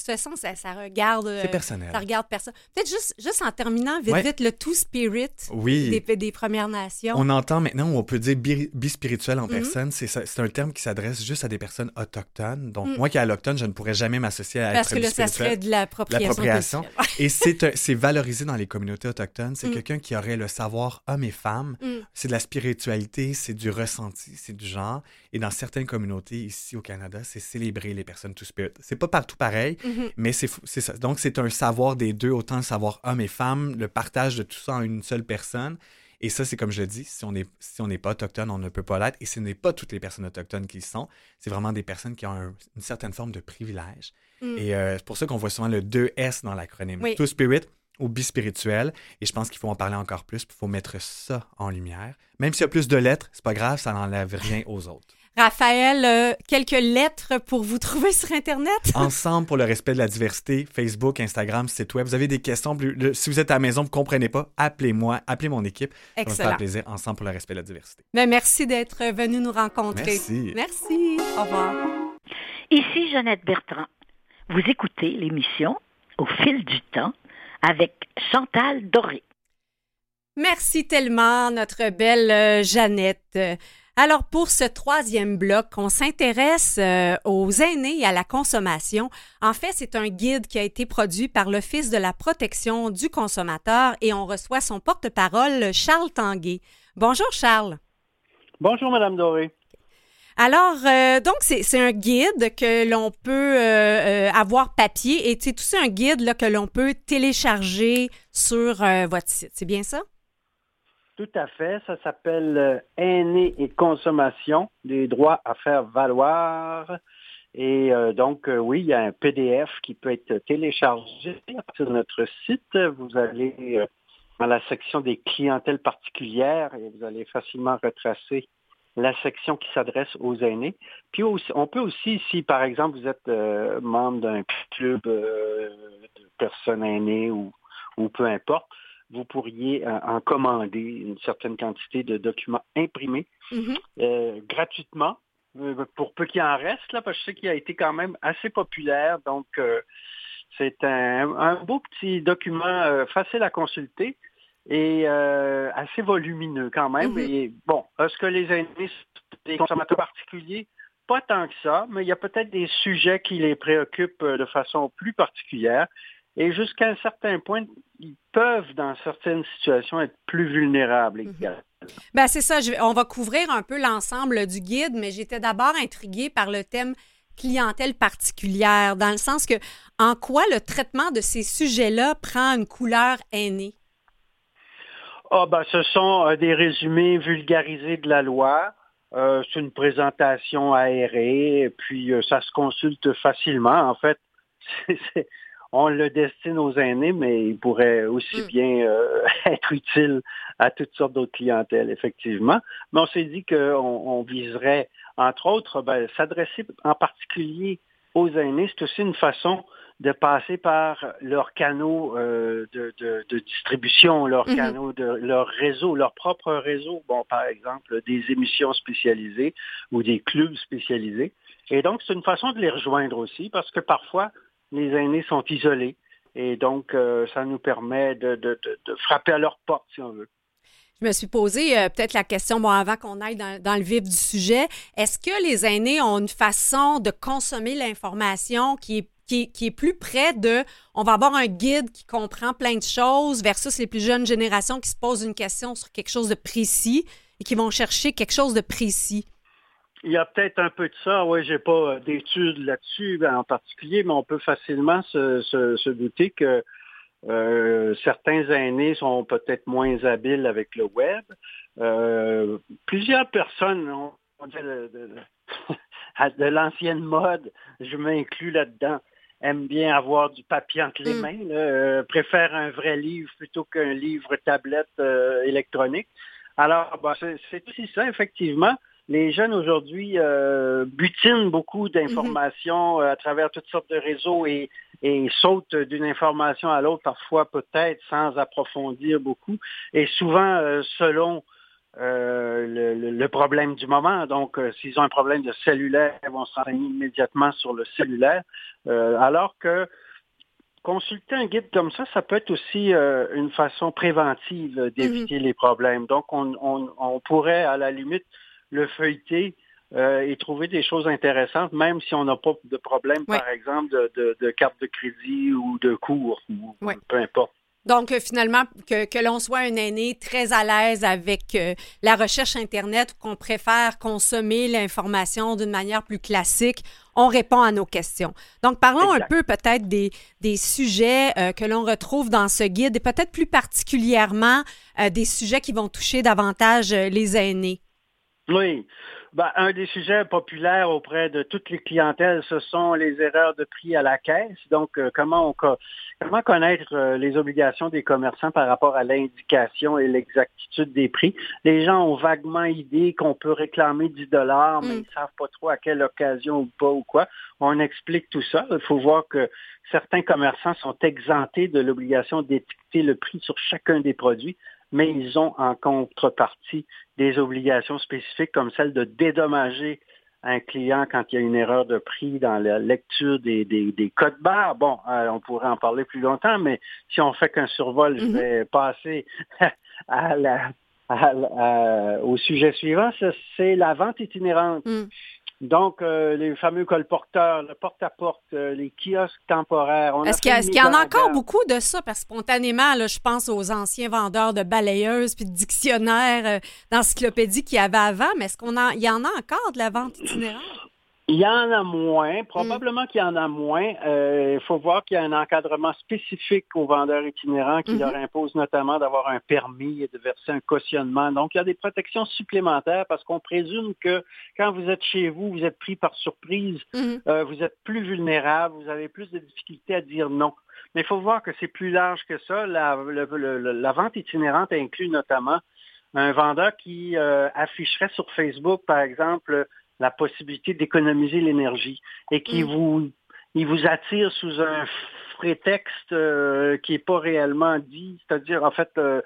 toute façon, ça, ça regarde. C'est euh, personnel. Ça regarde personne. Peut-être juste, juste en terminant, vite, vite, le tout spirit oui. des, des, Premières Nations. On entend maintenant, on peut dire bispirituel en mhm. personne. C'est un terme qui s'adresse juste à des personnes autochtones. Donc, mhm. moi qui est alloctone, je ne pourrais jamais m'associer à Parce être que là, ça serait de l'appropriation. *laughs* Et c'est valorisé dans les communautés autochtones. C'est mhm. quelqu'un qui aurait le savoir homme et femme. C'est de la spiritualité, c'est du ressenti, c'est du genre. Et dans certaines communautés ici au Canada, c'est célébrer les personnes tout spirit. C'est pas partout pareil. Mm-hmm. Mais c'est ça. Donc, c'est un savoir des deux, autant le savoir homme et femme, le partage de tout ça en une seule personne. Et ça, c'est comme je le dis, si on n'est si pas autochtone, on ne peut pas l'être. Et ce n'est pas toutes les personnes autochtones qui le sont. C'est vraiment des personnes qui ont une certaine forme de privilège. Mm. Et euh, c'est pour ça qu'on voit souvent le 2S dans l'acronyme. Tout spirit ou bispirituel. Et je pense qu'il faut en parler encore plus. Il faut mettre ça en lumière. Même s'il y a plus de lettres, c'est pas grave, ça n'enlève rien aux autres. Raphaël, euh, quelques lettres pour vous trouver *laughs* sur Internet? Ensemble pour le respect de la diversité, Facebook, Instagram, site web. Vous avez des questions, si vous êtes à la maison, vous ne comprenez pas, appelez-moi, appelez mon équipe. Excellent. Ça me faire plaisir, Ensemble pour le respect de la diversité. Mais ben, merci d'être venu nous rencontrer. Merci. Merci. Au revoir. Ici Jeannette Bertrand. Vous écoutez l'émission Au fil du temps avec Chantal Doré. Merci tellement, notre belle euh, Jeannette. Alors, pour ce troisième bloc, on s'intéresse euh, aux aînés et à la consommation. En fait, c'est un guide qui a été produit par l'Office de la protection du consommateur et on reçoit son porte-parole, Charles Tanguay. Bonjour, Charles. Bonjour, Madame Doré. Alors, euh, donc, c'est un guide que l'on peut euh, avoir papier et c'est aussi un guide là, que l'on peut télécharger sur votre site. C'est bien ça? Tout à fait. Ça s'appelle euh, Aînés et consommation, des droits à faire valoir. Et euh, donc, euh, oui, il y a un PDF qui peut être téléchargé sur notre site. Vous allez dans la section des clientèles particulières et vous allez facilement retracer la section qui s'adresse aux aînés. Puis on peut aussi, si par exemple vous êtes membre d'un club de personnes aînées ou peu importe, vous pourriez euh, en commander une certaine quantité de documents imprimés mm-hmm. euh, gratuitement, euh, pour peu qu'il en reste, là, parce que je sais qu'il a été quand même assez populaire. Donc, c'est un, beau petit document facile à consulter et assez volumineux quand même. Mm-hmm. Et bon, est-ce que les aînés, des consommateurs particuliers? Pas tant que ça, mais il y a peut-être des sujets qui les préoccupent de façon plus particulière. Et jusqu'à un certain point, ils peuvent, dans certaines situations, être plus vulnérables mhm. également. Ben, c'est ça. on va couvrir un peu l'ensemble du guide, mais j'étais d'abord intriguée par le thème clientèle particulière, dans le sens que en quoi le traitement de ces sujets-là prend une couleur aînée? Ah, ben, ce sont euh, des résumés vulgarisés de la loi. Euh, c'est une présentation aérée, et puis euh, ça se consulte facilement. En fait, *laughs* on le destine aux aînés, mais il pourrait aussi mm. bien *laughs* être utile à toutes sortes d'autres clientèles, effectivement. Mais on s'est dit qu'on on viserait, entre autres, ben, s'adresser en particulier aux aînés. C'est aussi une façon de passer par leurs canaux euh, de, distribution, leurs mhm. canaux de leur réseau, leur propre réseau. Bon, par exemple, des émissions spécialisées ou des clubs spécialisés. Et donc, c'est une façon de les rejoindre aussi, parce que parfois, les aînés sont isolés. Et donc, euh, ça nous permet de, frapper à leur porte, si on veut. Je me suis posé euh, peut-être la question, bon, avant qu'on aille dans, le vif du sujet, est-ce que les aînés ont une façon de consommer l'information qui est, plus près de, on va avoir un guide qui comprend plein de choses versus les plus jeunes générations qui se posent une question sur quelque chose de précis et qui vont chercher quelque chose de précis? Il y a peut-être un peu de ça. Oui, j'ai pas euh, d'études là-dessus ben, en particulier, mais on peut facilement se, douter que euh, certains aînés sont peut-être moins habiles avec le web. Euh, plusieurs personnes, ont de, *laughs* de l'ancienne mode, je m'inclus là-dedans, aime bien avoir du papier entre les mm. mains, euh, préfère un vrai livre plutôt qu'un livre tablette euh, électronique. Alors, bah, c'est aussi ça, effectivement. Les jeunes aujourd'hui euh, butinent beaucoup d'informations mm-hmm. à travers toutes sortes de réseaux et, et sautent d'une information à l'autre, parfois peut-être sans approfondir beaucoup. Et souvent, selon euh, le, problème du moment. Donc, euh, s'ils ont un problème de cellulaire, ils vont se renseigner immédiatement sur le cellulaire. Euh, alors que consulter un guide comme ça, ça peut être aussi une façon préventive d'éviter mhm. les problèmes. Donc, on, pourrait, à la limite, le feuilleter et trouver des choses intéressantes, même si on n'a pas de problème, par exemple, de, carte de crédit ou de cours, ou peu importe. Donc, euh, finalement, que, l'on soit un aîné très à l'aise avec euh, la recherche Internet ou qu'on préfère consommer l'information d'une manière plus classique, on répond à nos questions. Donc, parlons un peu peut-être des, sujets euh, que l'on retrouve dans ce guide et peut-être plus particulièrement des sujets qui vont toucher davantage les aînés. Oui. Ben, un des sujets populaires auprès de toutes les clientèles, ce sont les erreurs de prix à la caisse. Donc, euh, comment, comment connaître euh, les obligations des commerçants par rapport à l'indication et l'exactitude des prix? Les gens ont vaguement idée qu'on peut réclamer 10 dollars, mais mm. ils ne savent pas trop à quelle occasion ou pas ou quoi. On explique tout ça. Il faut voir que certains commerçants sont exemptés de l'obligation d'étiqueter le prix sur chacun des produits mais ils ont en contrepartie des obligations spécifiques comme celle de dédommager un client quand il y a une erreur de prix dans la lecture des, des, codes barres. Bon, euh, on pourrait en parler plus longtemps, mais si on fait qu'un survol, je mm-hmm. vais passer *laughs* à la, au sujet suivant, c'est la vente itinérante. Mm. Donc, euh, les fameux colporteurs, le porte-à-porte, euh, les kiosques temporaires. Est-ce qu'il y, en a encore beaucoup de ça? Parce que spontanément, là, je pense aux anciens vendeurs de balayeuses puis de dictionnaires, euh, d'encyclopédies qu'il y avait avant, mais est-ce qu'on y en a encore de la vente itinérante? Il y en a moins, probablement qu'il y en a moins. Euh, il faut voir qu'il y a un encadrement spécifique aux vendeurs itinérants qui leur mhm. impose notamment d'avoir un permis et de verser un cautionnement. Donc, il y a des protections supplémentaires parce qu'on présume que quand vous êtes chez vous, vous êtes pris par surprise, mhm. euh, vous êtes plus vulnérable, vous avez plus de difficultés à dire non. Mais il faut voir que c'est plus large que ça. La, la, vente itinérante inclut notamment un vendeur qui euh, afficherait sur Facebook, par exemple, la possibilité d'économiser l'énergie et qui mm. vous, il vous attire sous un prétexte euh, qui n'est pas réellement dit, c'est-à-dire en fait euh,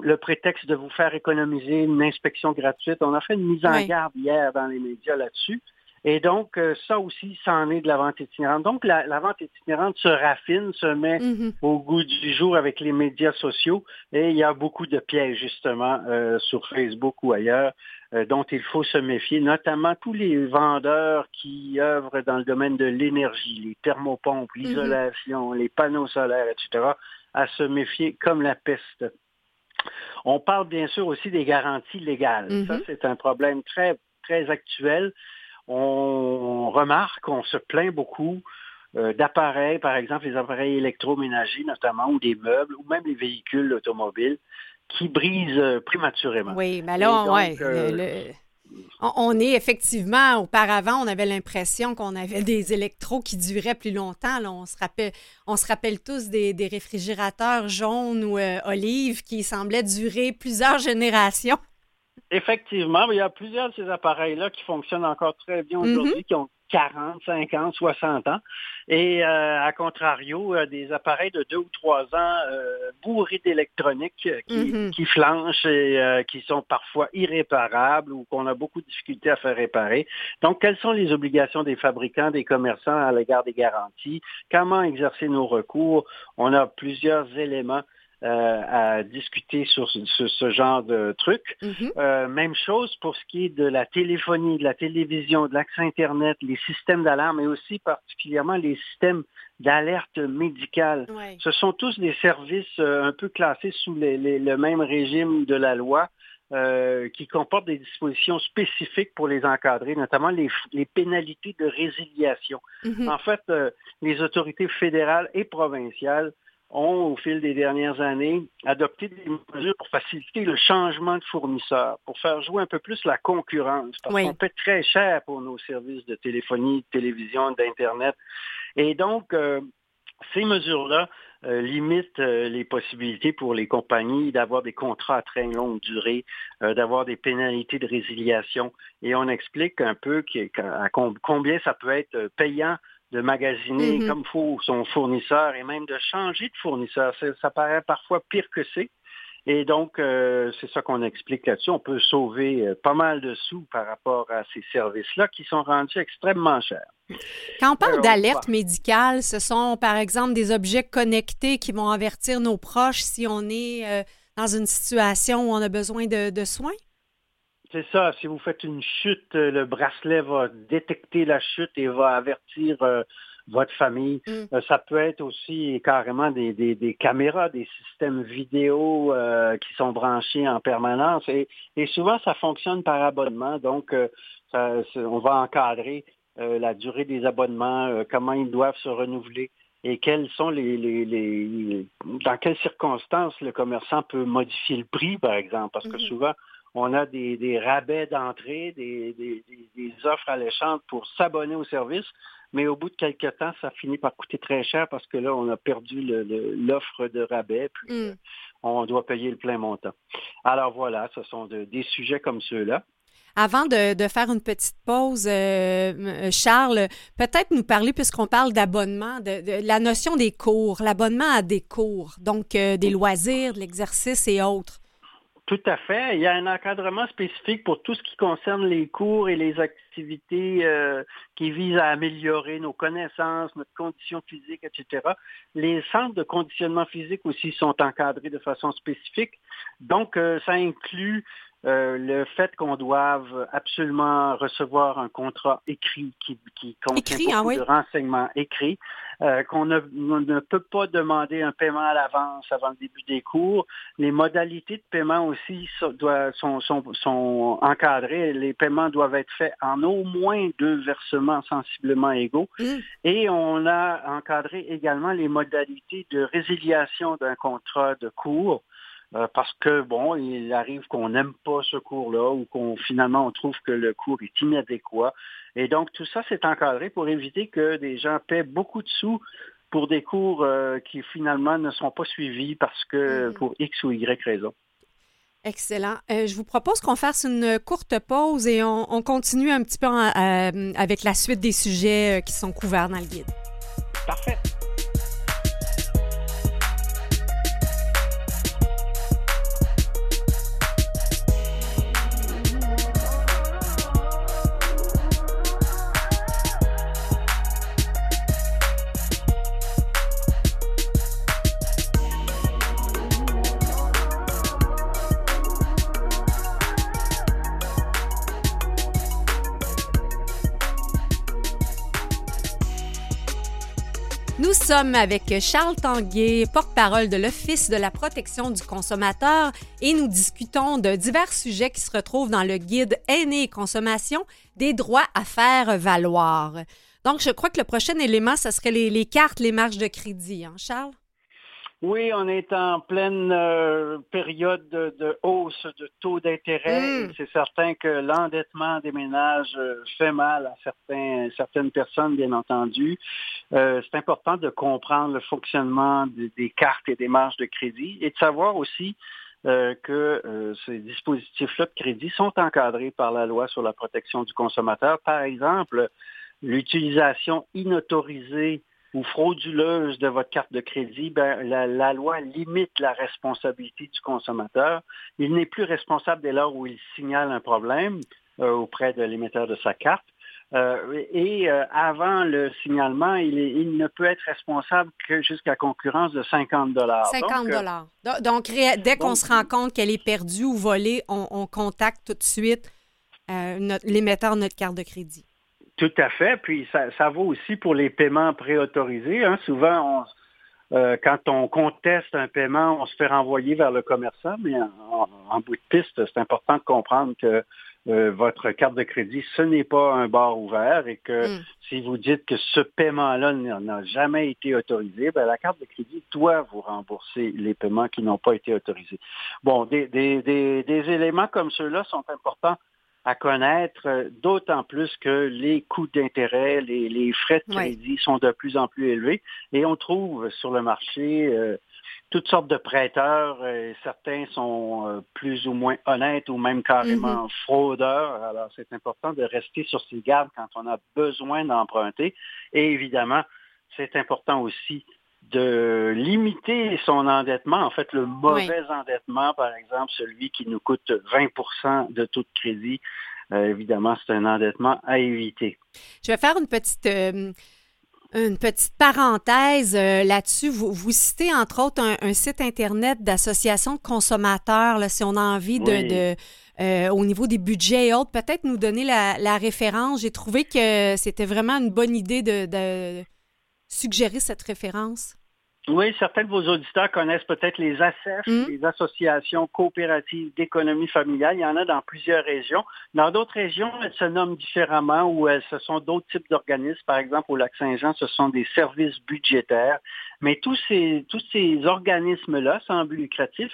le prétexte de vous faire économiser une inspection gratuite. On a fait une mise en garde hier dans les médias là-dessus. Et donc, euh, ça aussi, ça en est de la vente itinérante. Donc, la, vente itinérante se raffine, se met mm-hmm. au goût du jour avec les médias sociaux. Et il y a beaucoup de pièges, justement, sur Facebook ou ailleurs, euh, dont il faut se méfier, notamment tous les vendeurs qui œuvrent dans le domaine de l'énergie, les thermopompes, mhm. l'isolation, les panneaux solaires, etc., à se méfier comme la peste. On parle bien sûr aussi des garanties légales. Ça, mhm. c'est un problème très, très actuel. On remarque, on se plaint beaucoup euh, d'appareils, par exemple les appareils électroménagers notamment, ou des meubles, ou même les véhicules automobiles, qui brisent euh, prématurément. Oui, mais là, ouais, euh, on est effectivement, auparavant, on avait l'impression qu'on avait des électros qui duraient plus longtemps. On, se rappelle, on se rappelle tous des, réfrigérateurs jaunes ou olives qui semblaient durer plusieurs générations. Effectivement, il y a plusieurs de ces appareils-là qui fonctionnent encore très bien mm-hmm. aujourd'hui, qui ont 40, 50, 60 ans. Et euh, à contrario, euh, des appareils de deux ou trois ans euh, bourrés d'électronique qui, mm-hmm. qui, flanchent et qui sont parfois irréparables ou qu'on a beaucoup de difficultés à faire réparer. Donc, quelles sont les obligations des fabricants, des commerçants à l'égard des garanties? Comment exercer nos recours? On a plusieurs éléments euh, à discuter sur ce, genre de trucs. Mm-hmm. Euh, même chose pour ce qui est de la téléphonie, de la télévision, de l'accès Internet, les systèmes d'alarme et aussi particulièrement les systèmes d'alerte médicale. Ce sont tous des services euh, un peu classés sous le même régime de la loi. qui comportent des dispositions spécifiques pour les encadrer, notamment les, pénalités de résiliation. Mm-hmm. En fait, les autorités fédérales et provinciales ont, au fil des dernières années, adopté des mesures pour faciliter le changement de fournisseur, pour faire jouer un peu plus la concurrence, parce qu'on paie très cher pour nos services de téléphonie, de télévision, d'Internet. Et donc, euh, ces mesures-là euh, limitent euh, les possibilités pour les compagnies d'avoir des contrats à très longue durée, d'avoir des pénalités de résiliation. Et on explique un peu combien ça peut être payant de magasiner mm-hmm. comme faut son fournisseur et même de changer de fournisseur. Ça, paraît parfois pire que c'est. Et donc, euh, c'est ça qu'on explique là-dessus. On peut sauver euh, pas mal de sous par rapport à ces services-là qui sont rendus extrêmement chers. Quand on parle d'alerte médicale, ce sont par exemple des objets connectés qui vont avertir nos proches si on est euh, dans une situation où on a besoin de soins? C'est ça. Si vous faites une chute, euh, le bracelet va détecter la chute et va avertir euh, votre famille. Mm. Euh, ça peut être aussi carrément des, des, caméras, des systèmes vidéo qui sont branchés en permanence. Et, et, souvent, ça fonctionne par abonnement. Donc, ça, on va encadrer la durée des abonnements, comment ils doivent se renouveler et quelles sont les, les, les, dans quelles circonstances le commerçant peut modifier le prix, par exemple, parce que mm-hmm. souvent on a des, rabais d'entrée, des, offres alléchantes pour s'abonner au service, mais au bout de quelques temps, ça finit par coûter très cher parce que là, on a perdu l'offre de rabais, puis mm. euh, on doit payer le plein montant. Alors voilà, ce sont des sujets comme ceux-là. Avant de, faire une petite pause, euh, euh, Charles, peut-être nous parler, puisqu'on parle d'abonnement, de, la notion des cours, l'abonnement à des cours, donc des loisirs, de l'exercice et autres. Tout à fait. Il y a un encadrement spécifique pour tout ce qui concerne les cours et les activités euh, qui visent à améliorer nos connaissances, notre condition physique, etc. Les centres de conditionnement physique aussi sont encadrés de façon spécifique. Donc, euh, ça inclut euh, le fait qu'on doive absolument recevoir un contrat écrit qui, contient hein, beaucoup de renseignements écrits, euh, qu'on ne, ne, peut pas demander un paiement à l'avance avant le début des cours. Les modalités de paiement aussi sont, sont, sont, encadrées. Les paiements doivent être faits en au moins deux versements sensiblement égaux. Mmh. Et on a encadré également les modalités de résiliation d'un contrat de cours euh, parce que, bon, il arrive qu'on n'aime pas ce cours-là ou qu'on finalement on trouve que le cours est inadéquat. Et donc, tout ça, c'est encadré pour éviter que des gens paient beaucoup de sous pour des cours euh, qui finalement ne sont pas suivis parce que mm. pour X ou Y raison. Excellent. Euh, je vous propose qu'on fasse une courte pause et on, on continue un petit peu avec la suite des sujets qui sont couverts dans le guide. Parfait. Sommes avec Charles Tanguay, porte-parole de l'Office de la protection du consommateur, et nous discutons de divers sujets qui se retrouvent dans le guide Aîné et consommation des droits à faire valoir. Donc, je crois que le prochain élément, ce serait les, cartes, les marges de crédit, hein, Charles? Oui, on est en pleine euh, période de, hausse de taux d'intérêt. Hmm. C'est certain que l'endettement des ménages euh, fait mal à certains, certaines personnes, bien entendu. Euh, c'est important de comprendre le fonctionnement des, cartes et des marges de crédit et de savoir aussi que ces dispositifs-là de crédit sont encadrés par la loi sur la protection du consommateur. Par exemple, l'utilisation inautorisée ou frauduleuse de votre carte de crédit, ben, la, loi limite la responsabilité du consommateur. Il n'est plus responsable dès lors où il signale un problème euh, auprès de l'émetteur de sa carte. Euh, et euh, avant le signalement, il, il, ne peut être responsable que jusqu'à concurrence de 50 dollars. 50 dollars. Donc, dès qu'on se rend compte qu'elle est perdue ou volée, on, on contacte tout de suite l'émetteur de notre carte de crédit. Tout à fait. Puis ça, vaut aussi pour les paiements préautorisés. Hein. Souvent, euh, quand on conteste un paiement, on se fait renvoyer vers le commerçant, mais en, bout de piste, c'est important de comprendre que euh, votre carte de crédit, ce n'est pas un bar ouvert et que mm. si vous dites que ce paiement-là n'a jamais été autorisé, ben, la carte de crédit doit vous rembourser les paiements qui n'ont pas été autorisés. Bon, des, des éléments comme ceux-là sont importants à connaître, euh, d'autant plus que les coûts d'intérêt, les, frais de crédit sont de plus en plus élevés et on trouve sur le marché euh, toutes sortes de prêteurs. Euh, certains sont plus ou moins honnêtes ou même carrément mm-hmm. fraudeurs. Alors c'est important de rester sur ses gardes quand on a besoin d'emprunter. Et évidemment, c'est important aussi de limiter son endettement, en fait le mauvais endettement, par exemple, celui qui nous coûte 20% de tout crédit, euh, évidemment, c'est un endettement à éviter. Je vais faire une petite... Euh, une petite parenthèse euh, là-dessus. Vous, citez entre autres un, site Internet d'association de consommateurs, là, si on a envie de, au niveau des budgets et autres, peut-être nous donner la, référence. J'ai trouvé que c'était vraiment une bonne idée de suggérer cette référence. Oui, certains de vos auditeurs connaissent peut-être les ACEF, hmm? les associations coopératives d'économie familiale. Il y en a dans plusieurs régions. Dans d'autres régions, elles se nomment différemment ou elles, ce sont d'autres types d'organismes. Par exemple, au Lac-Saint-Jean, ce sont des services budgétaires. Mais tous ces, tous ces organismes-là, sans but lucratif,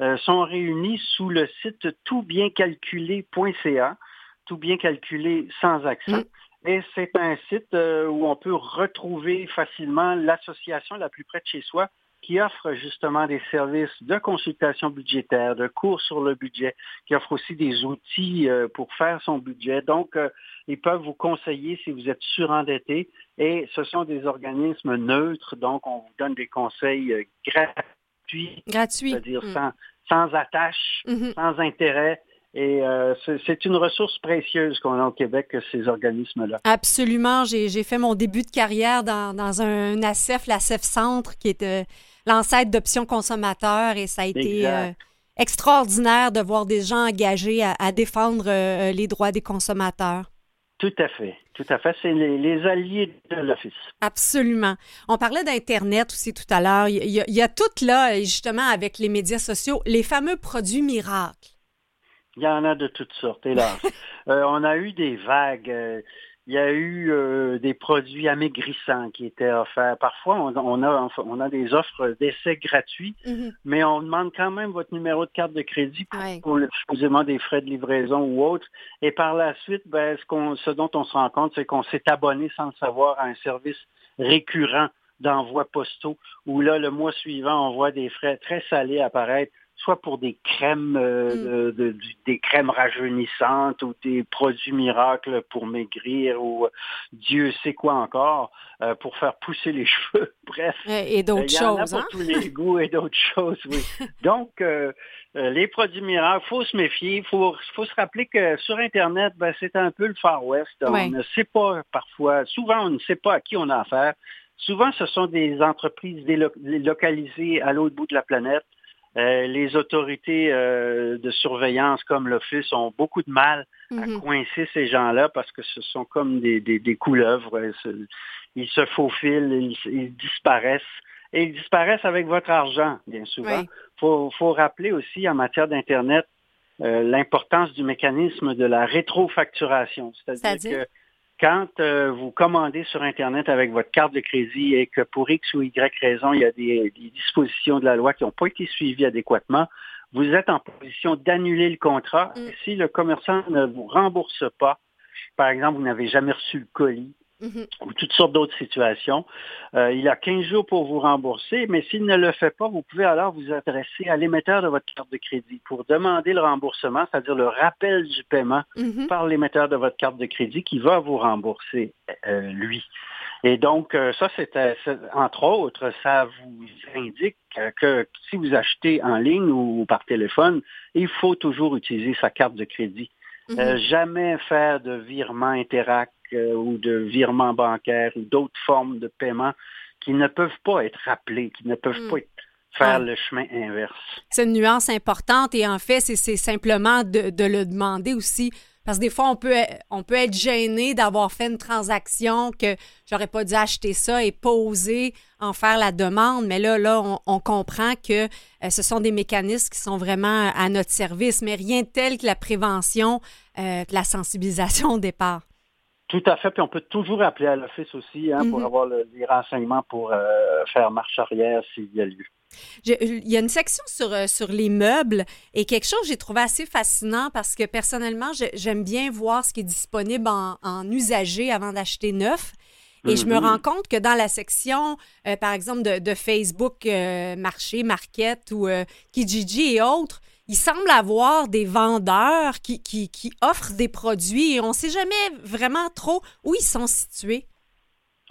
euh, sont réunis sous le site toutbiencalculé.ca, tout bien calculé sans accent. Hmm? Et c'est un site euh, où on peut retrouver facilement l'association la plus près de chez soi qui offre justement des services de consultation budgétaire, de cours sur le budget, qui offre aussi des outils euh, pour faire son budget. Donc, euh, ils peuvent vous conseiller si vous êtes surendetté. Et ce sont des organismes neutres, donc on vous donne des conseils gratuits. Gratuits. C'est-à-dire mm. sans, sans attache, mm-hmm. sans intérêt. Et euh, c'est une ressource précieuse qu'on a au Québec, ces organismes-là. Absolument. J'ai fait mon début de carrière dans, dans un ACEF, l'ACEF Centre, qui est euh, l'ancêtre d'Options consommateurs, et ça a été euh, extraordinaire de voir des gens engagés à, défendre les droits des consommateurs. Tout à fait, tout à fait. C'est les, alliés de l'Office. Absolument. On parlait d'Internet aussi tout à l'heure. Il, il y a tout là, justement, avec les médias sociaux, les fameux produits miracles. Il y en a de toutes sortes, hélas. *laughs* euh, on a eu des vagues. Euh, il y a eu euh, des produits amaigrissants qui étaient offerts. Parfois, on, a, on a des offres d'essai gratuits, mm-hmm. mais on demande quand même votre numéro de carte de crédit pour, supposément des frais de livraison ou autre. Et par la suite, ben, ce, ce dont on se rend compte, c'est qu'on s'est abonné sans le savoir à un service récurrent d'envoi postaux, où là, le mois suivant, on voit des frais très salés apparaître soit pour des crèmes, euh, mm. des crèmes rajeunissantes ou des produits miracles pour maigrir ou euh, Dieu sait quoi encore euh, pour faire pousser les *laughs* cheveux. Bref, et, d'autres choses. Il y en a pour hein? tous les *laughs* goûts et d'autres choses. Oui. Donc les produits miracles, faut se méfier. Il faut, faut se rappeler que sur Internet, ben, c'est un peu le Far West. On ne sait pas parfois, souvent on ne sait pas à qui on a affaire. Souvent, ce sont des entreprises délocalisées à l'autre bout de la planète Euh, les autorités euh, de surveillance comme l'Office ont beaucoup de mal à Mhm. coincer ces gens-là parce que ce sont comme des, des, des couleuvres. Ils se, faufilent, ils, ils disparaissent. Et ils disparaissent avec votre argent, bien souvent. Oui. faut, faut rappeler aussi en matière d'Internet euh, l'importance du mécanisme de la rétrofacturation. C'est-à-dire C'est-à-dire? que quand euh, vous commandez sur Internet avec votre carte de crédit et que pour X ou Y raison, il y a des, des dispositions de la loi qui n'ont pas été suivies adéquatement, vous êtes en position d'annuler le contrat. Mm. Si le commerçant ne vous rembourse pas, par exemple, vous n'avez jamais reçu le colis, Mhm. ou toutes sortes d'autres situations. Euh, il a 15 jours pour vous rembourser, mais s'il ne le fait pas, vous pouvez alors vous adresser à l'émetteur de votre carte de crédit pour demander le remboursement, c'est-à-dire le rappel du paiement Mhm. par l'émetteur de votre carte de crédit qui va vous rembourser, euh, lui. Et donc, euh, ça, c'est, entre autres, ça vous indique que si vous achetez en ligne ou par téléphone, il faut toujours utiliser sa carte de crédit. Mhm. Euh, jamais faire de virement Interac euh, ou de virement bancaire ou d'autres formes de paiement qui ne peuvent pas être rappelés, qui ne peuvent Mm. pas être- faire Ah. le chemin inverse. C'est une nuance importante et en fait, c'est- c'est simplement de, de le demander aussi. Parce que des fois, on peut, on peut être gêné d'avoir fait une transaction que j'aurais pas dû acheter ça et pas oser en faire la demande. Mais là, là, on, on comprend que euh, ce sont des mécanismes qui sont vraiment à notre service, mais rien de tel que la prévention, euh, que la sensibilisation au départ. Tout à fait, puis on peut toujours appeler à l'office aussi hein, pour Mhm. avoir le- les renseignements pour euh, faire marche arrière s'il y a lieu. Je- il y a une section sur, euh, sur les meubles et quelque chose que j'ai trouvé assez fascinant parce que personnellement, j'aime bien voir ce qui est disponible en, en usagé avant d'acheter neuf. Et je me Mhm. rends compte que dans la section, euh, par exemple, de, de Facebook euh, Marché, Market ou euh, Kijiji et autres, il semble avoir des vendeurs qui, qui, qui offrent des produits et on ne sait jamais vraiment trop où ils sont situés.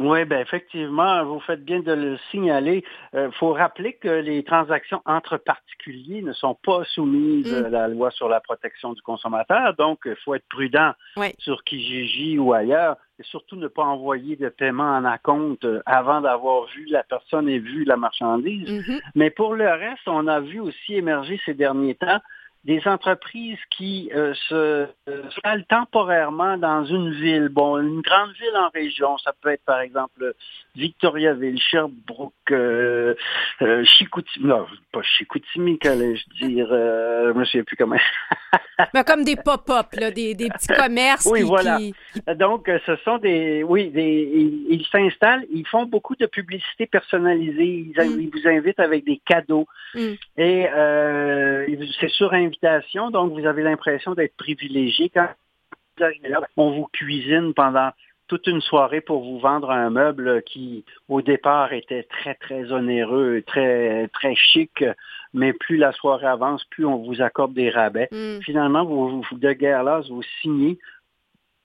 Oui, ben effectivement, vous faites bien de le signaler. Il faut rappeler que les transactions entre particuliers ne sont pas soumises Mm. à la loi sur la protection du consommateur, donc il faut être prudent Oui. sur Kijiji ou ailleurs, et surtout ne pas envoyer de paiement en acompte euh, avant d'avoir vu la personne et vu la marchandise. Mhm. Mais pour le reste, on a vu aussi émerger ces derniers temps des entreprises qui euh, se euh, installent temporairement dans une ville, bon, une grande ville en région, ça peut être par exemple Victoriaville, Sherbrooke, euh, euh, Chicoutimi, non, pas Chicoutimi, qu'allais-je dire, euh, je ne sais plus comment. *laughs* Mais comme des pop-up, là, des, des petits commerces Oui, qui, voilà. qui- Donc, euh, ce sont des, oui, des, ils s'installent, ils font beaucoup de publicité personnalisée, ils, Mm. ils vous invitent avec des cadeaux. Mm. Et euh, c'est sur invitation, donc vous avez l'impression d'être privilégié. Quand on vous cuisine pendant toute une soirée pour vous vendre un meuble qui, au départ, était très, très onéreux, très, très chic, mais plus la soirée avance, plus on vous accorde des rabais. Mm. Finalement, vous, vous- de guerre là, vous signez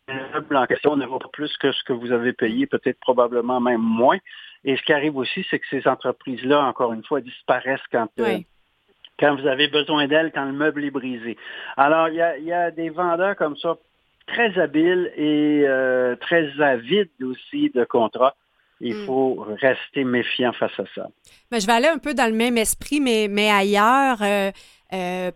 le meuble en question ne vaut pas plus que ce que vous avez payé, peut-être probablement même moins. Et ce qui arrive aussi, c'est que ces entreprises-là, encore une fois, disparaissent quand, euh, quand vous avez besoin d'elles, quand le meuble est brisé. Alors, il y a, il y a des vendeurs comme ça, très habiles et euh, très avides aussi de contrats. Il Mm. faut rester méfiant face à ça. Mais je vais aller un peu dans le même esprit, mais, mais ailleurs. Euh, euh,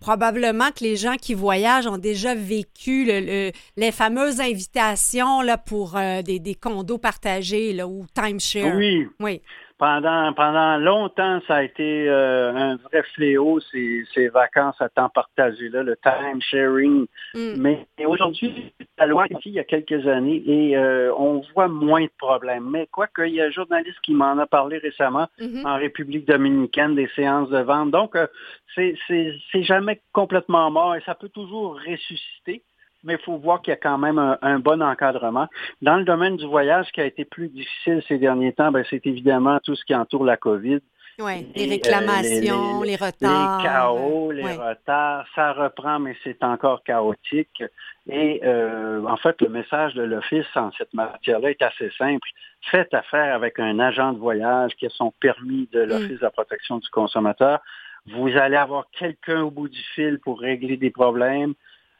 probablement que les gens qui voyagent ont déjà vécu le- le- les fameuses invitations là, pour des, des condos partagés là, ou timeshare. Oui, Oui. Pendant, pendant longtemps, ça a été euh, un vrai fléau, ces, ces vacances à temps partagé, là, le time sharing. Mm. Mais aujourd'hui, la loi ici il y a quelques années et euh, on voit moins de problèmes. Mais quoi qu'il y a un journaliste qui m'en a parlé récemment Mhm. en République dominicaine des séances de vente. Donc, euh, c'est c'est- c'est jamais complètement mort et ça peut toujours ressusciter. Mais il faut voir qu'il y a quand même un, un bon encadrement. Dans le domaine du voyage, ce qui a été plus difficile ces derniers temps, ben, c'est évidemment tout ce qui entoure la COVID. Oui, les euh, réclamations, les- les, retards. Les chaos, les Ouais. retards, ça reprend, mais c'est encore chaotique. Et euh, en fait, le message de l'Office en cette matière-là est assez simple. Faites affaire avec un agent de voyage qui a son permis de l'Office de la protection du consommateur. Vous allez avoir quelqu'un au bout du fil pour régler des problèmes euh,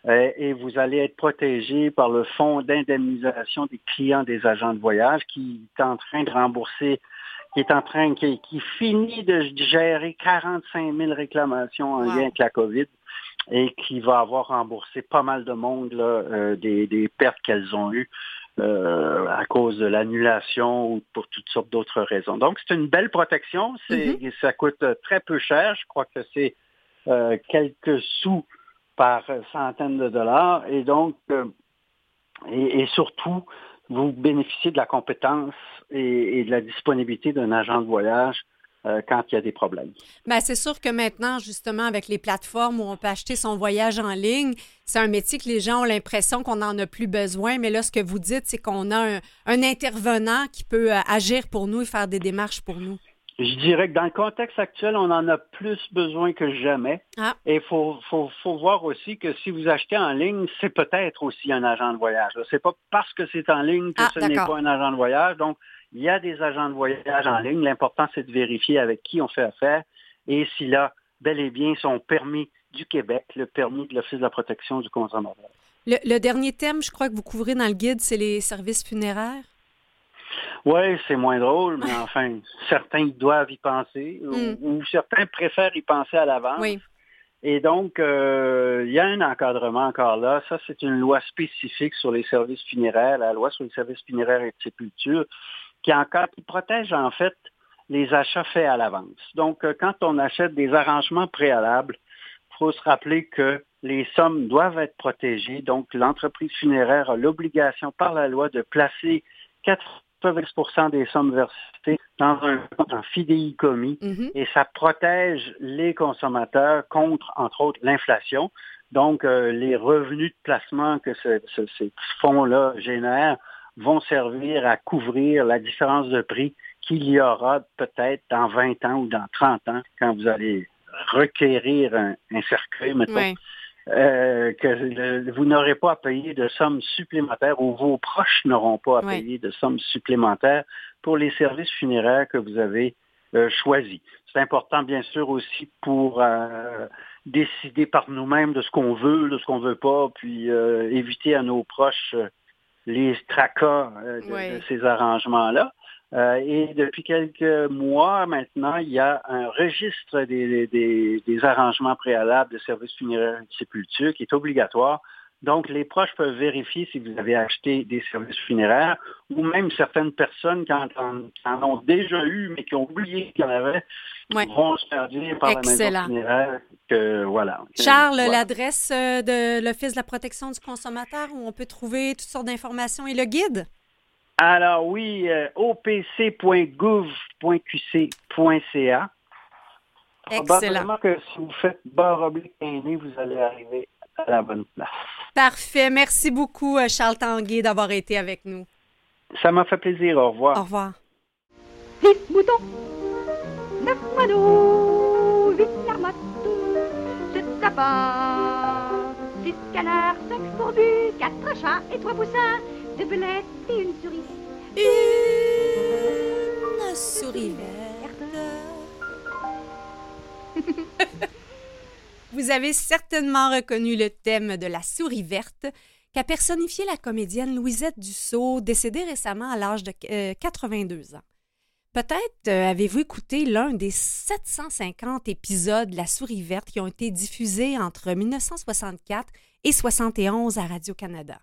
et vous allez être protégé par le fonds d'indemnisation des clients des agents de voyage qui est en train de rembourser qui est en train, qui, qui finit de gérer 45 000 réclamations en lien avec la COVID et qui va avoir remboursé pas mal de monde là, euh, des, des, pertes qu'elles ont eues euh, à cause de l'annulation ou pour toutes sortes d'autres raisons. Donc, c'est une belle protection. C'est, mm-hmm. Ça coûte très peu cher. Je crois que c'est euh, quelques sous par centaines de dollars. Et donc, euh, et, surtout, vous bénéficiez de la compétence et, et de la disponibilité d'un agent de voyage euh, quand il y a des problèmes. Bien, c'est sûr que maintenant, justement, avec les plateformes où on peut acheter son voyage en ligne, c'est un métier que les gens ont l'impression qu'on n'en a plus besoin. Mais là, ce que vous dites, c'est qu'on a un, intervenant qui peut euh, agir pour nous et faire des démarches pour nous. Je dirais que dans le contexte actuel, on en a plus besoin que jamais. Ah. Et il faut, faut, faut, voir aussi que si vous achetez en ligne, c'est peut-être aussi un agent de voyage. C'est pas parce que c'est en ligne que ah, ce n'est pas un agent de voyage. Donc, il y a des agents de voyage en ligne. L'important, c'est de vérifier avec qui on fait affaire et s'il a bel et bien son permis du Québec, le permis de l'Office de la protection du consommateur. Le, dernier thème, je crois que vous couvrez dans le guide, c'est les services funéraires. Oui, c'est moins drôle, mais *laughs* enfin, certains doivent y penser hmm. ou, certains préfèrent y penser à l'avance. Oui. Et donc, euh, il y a un encadrement encore là. Ça, c'est une loi spécifique sur les services funéraires, la loi sur les services funéraires et de sépulture, qui, encore, qui protège en fait les achats faits à l'avance. Donc, euh, quand on achète des arrangements préalables, il faut se rappeler que les sommes doivent être protégées. Donc, l'entreprise funéraire a l'obligation par la loi de placer 90 des sommes versées dans un en fidéicommis mm-hmm. et ça protège les consommateurs contre, entre autres, l'inflation. Donc, euh, les revenus de placement que ces fonds-là génèrent vont servir à couvrir la différence de prix qu'il y aura peut-être dans 20 ans ou dans 30 ans quand vous allez requérir un, cercueil, mettons. Euh, que vous n'aurez pas à payer de sommes supplémentaires ou vos proches n'auront pas à payer de sommes supplémentaires pour les services funéraires que vous avez euh, choisis. C'est important, bien sûr, aussi pour euh, décider par nous-mêmes de ce qu'on veut, de ce qu'on veut pas, puis éviter à nos proches les tracas euh, de, ces arrangements-là. Euh, et depuis quelques mois maintenant, il y a un registre des, des, des arrangements préalables de services funéraires et de sépulture qui est obligatoire donc, les proches peuvent vérifier si vous avez acheté des services funéraires ou même certaines personnes qui en, ont déjà eu, mais qui ont oublié qu'il y en avait, vont se faire dire par la maison funéraire que voilà. Charles, l'adresse euh, de l'Office de la protection du consommateur où on peut trouver toutes sortes d'informations et le guide? Alors oui, euh, opc.gouv.qc.ca. Excellent. que si vous faites barre oblique vous allez arriver à la bonne place. Parfait. Merci beaucoup, euh, Charles Tanguay, d'avoir été avec nous. Ça m'a fait plaisir. Au revoir. Au revoir. Vite, mouton. Neuf moineaux. Vite, marmotte. C'est ta Six canards, cinq fourbus, quatre chats et trois poussins, et une souris. Une souris verte. Vous avez certainement reconnu le thème de la souris verte qu'a personnifié la comédienne Louisette Dussault, décédée récemment à l'âge de 82 euh, ans. Peut-être euh, avez-vous écouté l'un des 750 épisodes de La souris verte qui ont été diffusés entre 1964 et 71 à Radio-Canada?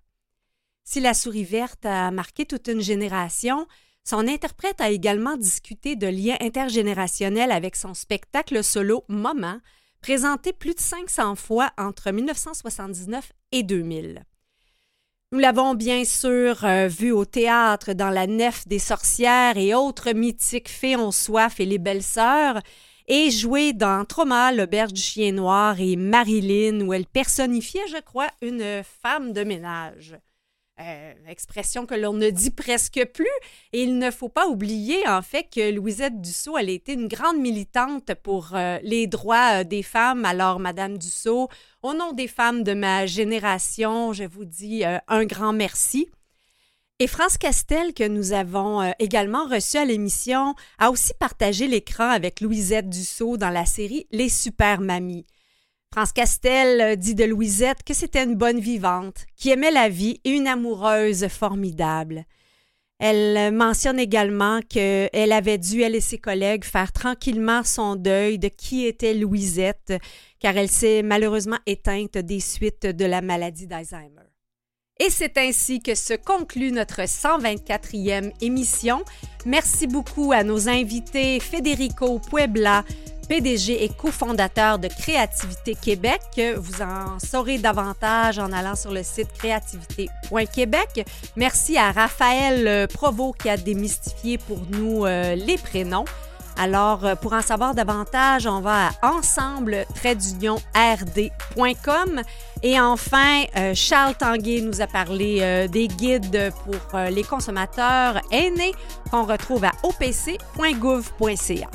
Si La souris verte a marqué toute une génération, son interprète a également discuté de liens intergénérationnels avec son spectacle solo Moment, présenté plus de 500 fois entre 1979 et 2000. Nous l'avons bien sûr euh, vu au théâtre dans La Nef des sorcières et autres mythiques fées ont soif et les belles sœurs, et joué dans Trauma, l'auberge du chien noir et Marilyn, où elle personnifiait, je crois, une femme de ménage. Euh, expression que l'on ne dit presque plus. Et il ne faut pas oublier, en fait, que Louisette Dussault, elle a été une grande militante pour euh, les droits euh, des femmes. Alors, Madame Dussault, au nom des femmes de ma génération, je vous dis un grand merci. Et France Castel, que nous avons également reçu à l'émission, a aussi partagé l'écran avec Louisette Dussault dans la série Les Super Mamies. France Castel euh, dit de Louisette que c'était une bonne vivante, qui aimait la vie et une amoureuse formidable. Elle mentionne également qu'elle avait dû, elle et ses collègues, faire tranquillement son deuil de qui était Louisette, car elle s'est malheureusement éteinte des suites de la maladie d'Alzheimer. Et c'est ainsi que se conclut notre 124e émission. Merci beaucoup à nos invités Federico Puebla, PDG et cofondateur de Créativité Québec. Vous en saurez davantage en allant sur le site créativité.québec. Merci à Raphaël Provo qui a démystifié pour nous euh, les prénoms. Alors, euh, pour en savoir davantage, on va à ensemble rd.com. Et enfin, euh, Charles Tanguay nous a parlé des guides pour les consommateurs aînés qu'on retrouve à opc.gouv.ca.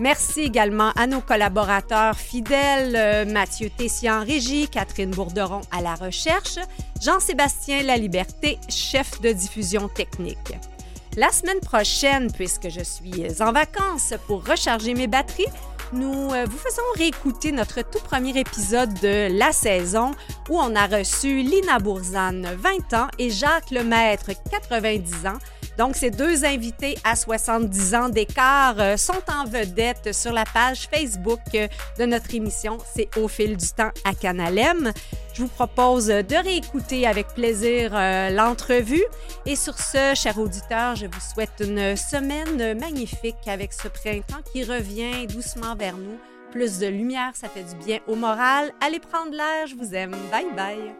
Merci également à nos collaborateurs fidèles, euh, Mathieu Tessier en régie, Catherine Bourderon à la recherche, Jean-Sébastien Laliberté, chef de diffusion technique. La semaine prochaine, puisque je suis en vacances pour recharger mes batteries, nous euh, vous faisons réécouter notre tout premier épisode de la saison où on a reçu Lina Bourzane, 20 ans, et Jacques Lemaître, 90 ans, donc, ces deux invités à 70 ans d'écart euh, sont en vedette sur la page Facebook euh, de notre émission. C'est Au fil du temps à Canalem. Je vous propose de réécouter avec plaisir euh, l'entrevue. Et sur ce, chers auditeurs, je vous souhaite une semaine magnifique avec ce printemps qui revient doucement vers nous. Plus de lumière, ça fait du bien au moral. Allez prendre l'air, je vous aime. Bye bye.